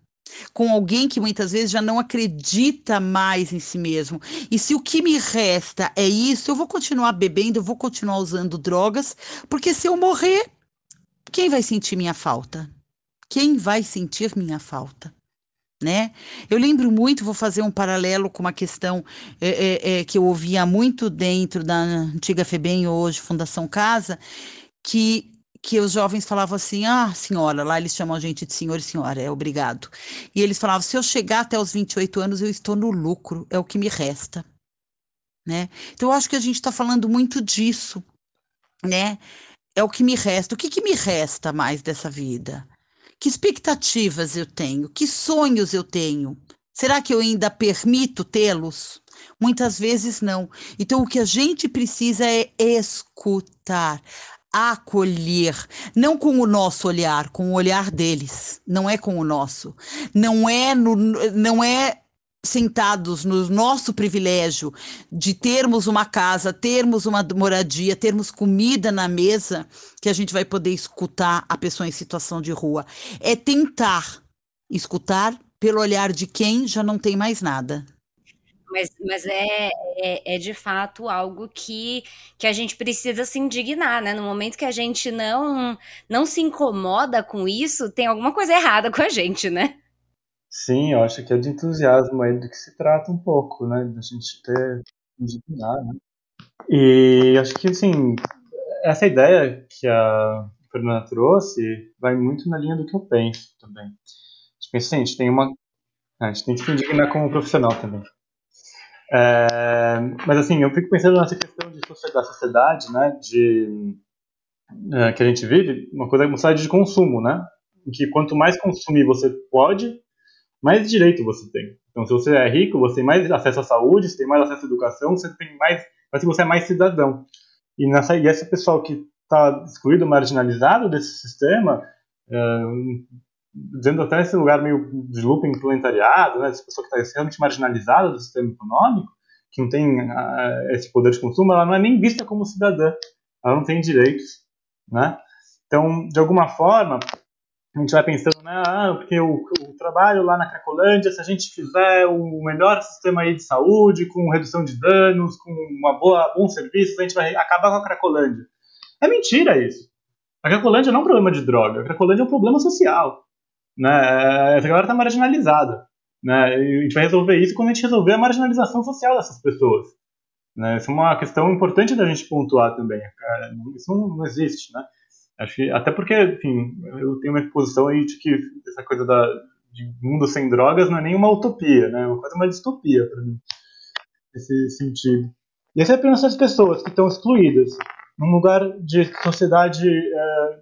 com alguém que muitas vezes já não acredita mais em si mesmo. E se o que me resta é isso, eu vou continuar bebendo, eu vou continuar usando drogas, porque se eu morrer, quem vai sentir minha falta? Quem vai sentir minha falta? Né? Eu lembro muito, vou fazer um paralelo com uma questão é, é, é, que eu ouvia muito dentro da antiga FEBEM, hoje Fundação Casa, que, que os jovens falavam assim, ah, senhora, lá eles chamam a gente de senhor e senhora, é obrigado. E eles falavam, se eu chegar até os 28 anos, eu estou no lucro, é o que me resta. Né? Então, eu acho que a gente está falando muito disso, né? É o que me resta. O que, que me resta mais dessa vida? Que expectativas eu tenho? Que sonhos eu tenho? Será que eu ainda permito tê-los? Muitas vezes não. Então, o que a gente precisa é escutar, acolher, não com o nosso olhar, com o olhar deles, não é com o nosso. Não é no, não é sentados no nosso privilégio de termos uma casa, termos uma moradia, termos comida na mesa, que a gente vai poder escutar a pessoa em situação de rua. É tentar escutar pelo olhar de quem já não tem mais nada. Mas, mas é, é, é, de fato algo que, que a gente precisa se indignar, né? No momento que a gente não, não se incomoda com isso, tem alguma coisa errada com a gente, né? Sim, eu acho que é de entusiasmo aí do que se trata um pouco, né? Da gente ter indignar, né? E acho que, assim, essa ideia que a Fernanda trouxe vai muito na linha do que eu penso também. A gente pensa assim, a gente tem uma. A gente tem que se indignar como profissional também. É, mas assim, eu fico pensando nessa questão de da sociedade, né, de, é, que a gente vive, uma coisa uma sociedade de consumo, né, em que quanto mais consumir você pode, mais direito você tem. Então, se você é rico, você tem mais acesso à saúde, você tem mais acesso à educação, você tem mais, que você é mais cidadão. E, nessa, e esse pessoal que está excluído, marginalizado desse sistema, é, dizendo até esse lugar meio de looping planetariado, né, essa pessoa que está extremamente marginalizada do sistema econômico, que não tem uh, esse poder de consumo, ela não é nem vista como cidadã, ela não tem direitos, né? Então, de alguma forma, a gente vai pensando, né, ah, porque o, trabalho lá na Cracolândia, se a gente fizer o melhor sistema aí de saúde, com redução de danos, com uma boa bom serviço, a gente vai acabar com a Cracolândia. É mentira isso. A Cracolândia não é um problema de droga, a Cracolândia é um problema social. Né? Essa galera está marginalizada. Né? A gente vai resolver isso quando a gente resolver a marginalização social dessas pessoas. Né? Isso é uma questão importante da gente pontuar também. Isso não, existe, né? Acho que, até porque, enfim, eu tenho uma posição aí de que essa coisa da, de mundo sem drogas não é nenhuma utopia, né? É uma coisa uma distopia para mim, nesse sentido. E essa é apenas as pessoas que estão excluídas num lugar de sociedade é,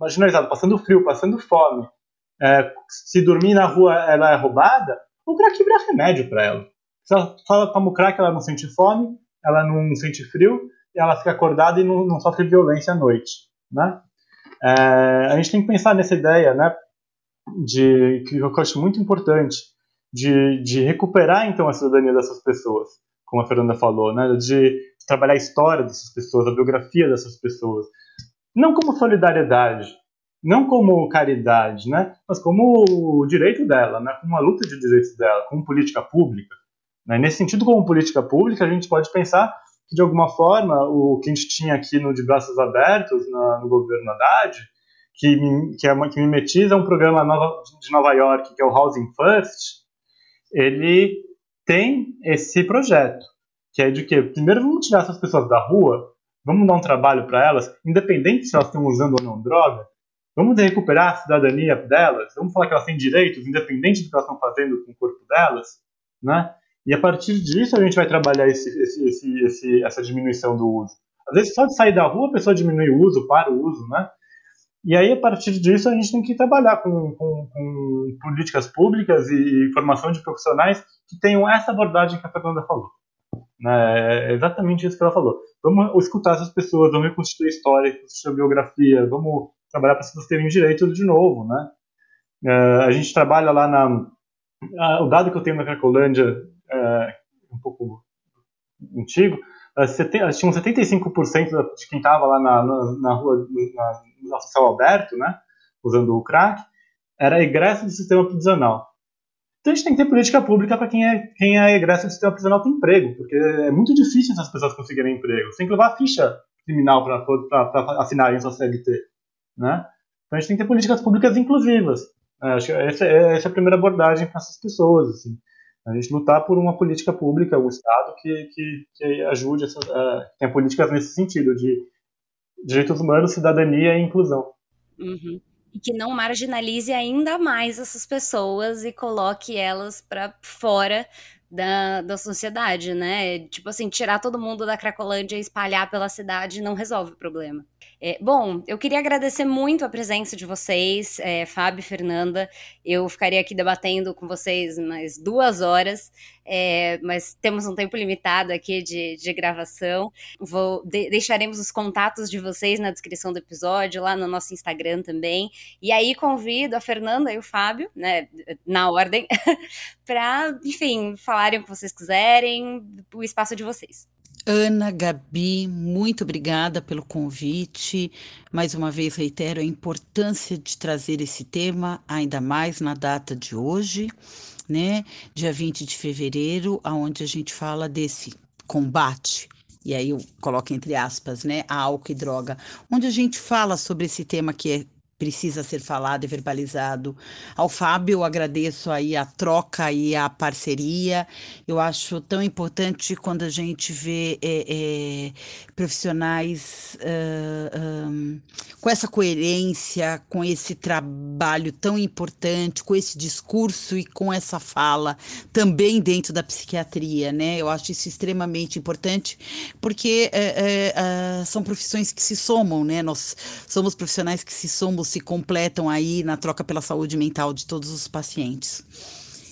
marginalizada, passando frio, passando fome, é, se dormir na rua ela é roubada, o crack vira remédio para ela. Se ela fala toma o crack, ela não sente fome, ela não sente frio, ela fica acordada e não, não sofre violência à noite, né? É, a gente tem que pensar nessa ideia, né, de que eu acho muito importante, de, de recuperar então a cidadania dessas pessoas, como a Fernanda falou, né, de trabalhar a história dessas pessoas, a biografia dessas pessoas, não como solidariedade, não como caridade, né, mas como o direito dela, né, como uma luta de direitos dela, como política pública. Né. Nesse sentido, como política pública, a gente pode pensar que, de alguma forma, o que a gente tinha aqui no De Braços Abertos, na, no governo Haddad, que, que, é, que mimetiza um programa nova, de Nova York, que é o Housing First, ele tem esse projeto, que é de que, primeiro, vamos tirar essas pessoas da rua, vamos dar um trabalho para elas, independente se elas estão usando ou não droga, Vamos recuperar a cidadania delas? Vamos falar que elas têm direitos, independente do que elas estão fazendo com o corpo delas? Né? E a partir disso a gente vai trabalhar esse, esse, esse, essa diminuição do uso. Às vezes só de sair da rua a pessoa diminui o uso, para o uso, né? E aí, a partir disso, a gente tem que trabalhar com, com, com, políticas públicas e formação de profissionais que tenham essa abordagem que a Fernanda falou. Né? É exatamente isso que ela falou. Vamos escutar essas pessoas, vamos reconstituir história, reconstituir biografia, vamos trabalhar para as pessoas terem direito de novo, né? Uh, a gente trabalha lá na... O dado que eu tenho na Cracolândia, uh, um pouco antigo, uh, seten, tinha 75% de quem estava lá na, na, na rua, na, no céu aberto, né? Usando o crack, era egresso do sistema prisional. Então a gente tem que ter política pública para quem é, quem é egresso do sistema prisional ter emprego, porque é muito difícil essas pessoas conseguirem emprego. Você tem que levar a ficha criminal para assinarem sua CLT né? Então a gente tem que ter políticas públicas inclusivas. É, acho que é, essa é a primeira abordagem para essas pessoas, assim. A gente lutar por uma política pública, o Estado que, que, que ajude, essa, uh, tenha políticas nesse sentido, de direitos humanos, cidadania e inclusão. Uhum. E que não marginalize ainda mais essas pessoas e coloque elas para fora da, da sociedade, né? Tipo assim, tirar todo mundo da Cracolândia e espalhar pela cidade não resolve o problema. É, bom, eu queria agradecer muito a presença de vocês, é, Fábio e Fernanda. Eu ficaria aqui debatendo com vocês mais duas horas, é, mas temos um tempo limitado aqui de, de gravação. Vou, de, deixaremos os contatos de vocês na descrição do episódio, lá no nosso Instagram também. E aí convido a Fernanda e o Fábio, né, na ordem, para, enfim, falarem o que vocês quiserem, o espaço de vocês. Ana, Gabi, muito obrigada pelo convite. Mais uma vez reitero a importância de trazer esse tema, ainda mais na data de hoje, né? Dia 20 de fevereiro, aonde a gente fala desse combate e aí eu coloco entre aspas, né, a álcool e droga, onde a gente fala sobre esse tema que é precisa ser falado e verbalizado. Ao Fábio, agradeço aí a troca e a parceria. Eu acho tão importante quando a gente vê é, é, profissionais uh, um, com essa coerência, com esse trabalho tão importante, com esse discurso e com essa fala também dentro da psiquiatria, né? Eu acho isso extremamente importante porque é, são profissões que se somam, né? Nós somos profissionais que se somam se completam aí na troca pela saúde mental de todos os pacientes.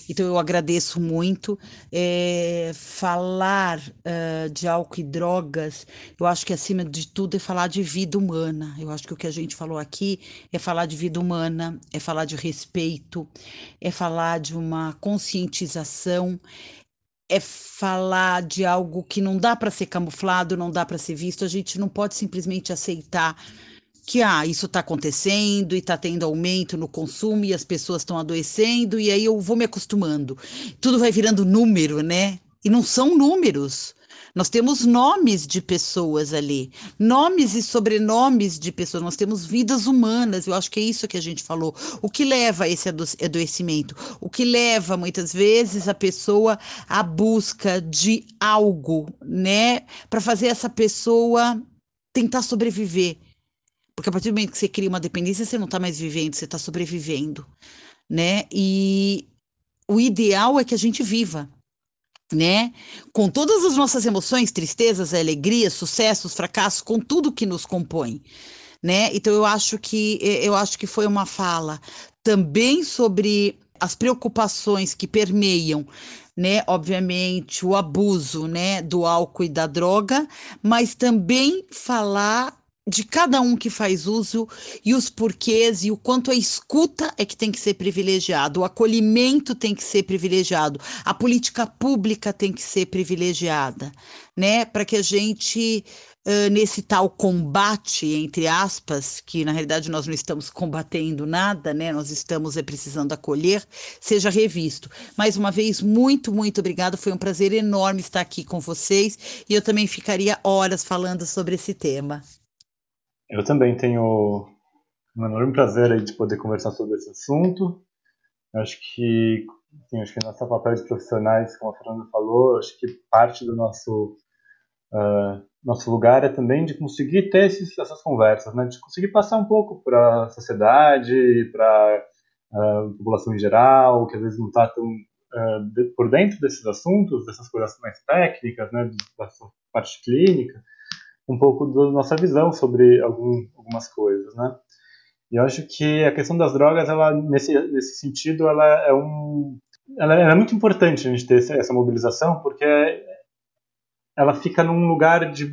Então eu agradeço muito. É, falar uh, de álcool e drogas, eu acho que acima de tudo é falar de vida humana. Eu acho que o que a gente falou aqui é falar de vida humana, é falar de respeito, é falar de uma conscientização, é falar de algo que não dá para ser camuflado, não dá para ser visto. A gente não pode simplesmente aceitar que ah, isso está acontecendo e está tendo aumento no consumo e as pessoas estão adoecendo e aí eu vou me acostumando. Tudo vai virando número, né? E não são números. Nós temos nomes de pessoas ali, nomes e sobrenomes de pessoas, nós temos vidas humanas, eu acho que é isso que a gente falou. O que leva a esse adoecimento? O que leva, muitas vezes, a pessoa à busca de algo, né, para fazer essa pessoa tentar sobreviver. Porque a partir do momento que você cria uma dependência, você não está mais vivendo, você está sobrevivendo, né? E o ideal é que a gente viva, né? Com todas as nossas emoções, tristezas, alegrias, sucessos, fracassos, com tudo que nos compõe, né? Então eu acho que eu acho que foi uma fala também sobre as preocupações que permeiam né, obviamente, o abuso, né, do álcool e da droga, mas também falar de cada um que faz uso e os porquês e o quanto a escuta é que tem que ser privilegiado, o acolhimento tem que ser privilegiado, a política pública tem que ser privilegiada, né? Para que a gente uh, nesse tal combate entre aspas, que na realidade nós não estamos combatendo nada, né? Nós estamos é precisando acolher, seja revisto. Mais uma vez muito, muito obrigada, foi um prazer enorme estar aqui com vocês e eu também ficaria horas falando sobre esse tema. Eu também tenho um enorme prazer aí de poder conversar sobre esse assunto. Eu acho que, assim, acho que nosso papel de profissionais, como a Fernanda falou, acho que parte do nosso uh, nosso lugar é também de conseguir ter esses, essas conversas, né? De conseguir passar um pouco para a sociedade, para a uh, população em geral, que às vezes não está tão uh, de, por dentro desses assuntos, dessas coisas mais técnicas, né? Dessa parte clínica um pouco da nossa visão sobre algum, algumas coisas, né? E eu acho que a questão das drogas, ela nesse nesse sentido, ela é um ela é muito importante a gente ter essa mobilização, porque ela fica num lugar de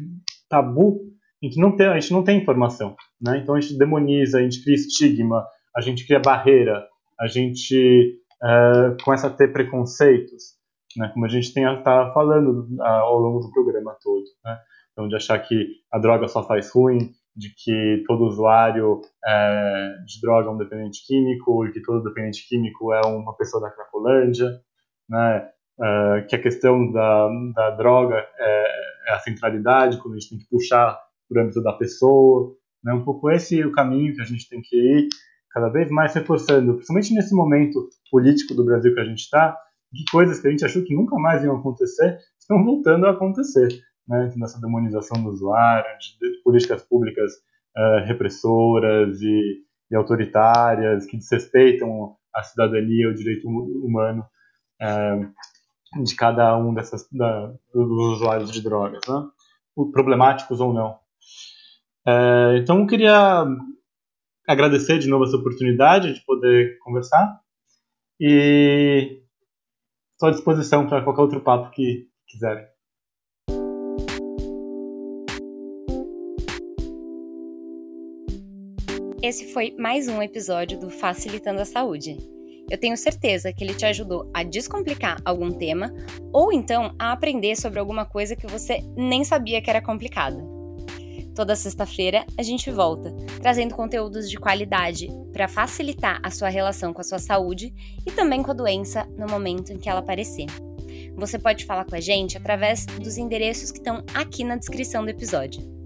tabu em que não tem, a gente não tem informação, né? Então a gente demoniza, a gente cria estigma, a gente cria barreira, a gente uh, começa a ter preconceitos, né? Como a gente tem tá falando uh, ao longo do programa todo, né? Então, de achar que a droga só faz ruim, de que todo usuário é, de droga é um dependente químico e que todo dependente químico é uma pessoa da Cracolândia, né? É, que a questão da, da droga é, é, a centralidade, quando a gente tem que puxar para o âmbito da pessoa. Né? Um pouco esse é o caminho que a gente tem que ir cada vez mais reforçando, principalmente nesse momento político do Brasil que a gente está, que coisas que a gente achou que nunca mais iam acontecer estão voltando a acontecer né, nessa demonização do usuário, de, políticas públicas uh, repressoras e, e, autoritárias que desrespeitam a cidadania, o direito humano uh, de cada um dessas da, dos usuários de drogas, né, problemáticos ou não. Uh, então, eu queria agradecer de novo essa oportunidade de poder conversar e estou à disposição para qualquer outro papo que quiserem. Esse foi mais um episódio do Facilitando a Saúde. Eu tenho certeza que ele te ajudou a descomplicar algum tema ou então a aprender sobre alguma coisa que você nem sabia que era complicada. Toda sexta-feira a gente volta, trazendo conteúdos de qualidade para facilitar a sua relação com a sua saúde e também com a doença no momento em que ela aparecer. Você pode falar com a gente através dos endereços que estão aqui na descrição do episódio.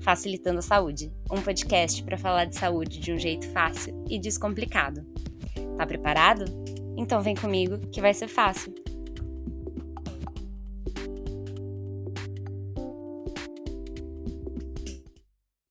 Facilitando a Saúde, um podcast para falar de saúde de um jeito fácil e descomplicado. Tá preparado? Então vem comigo que vai ser fácil.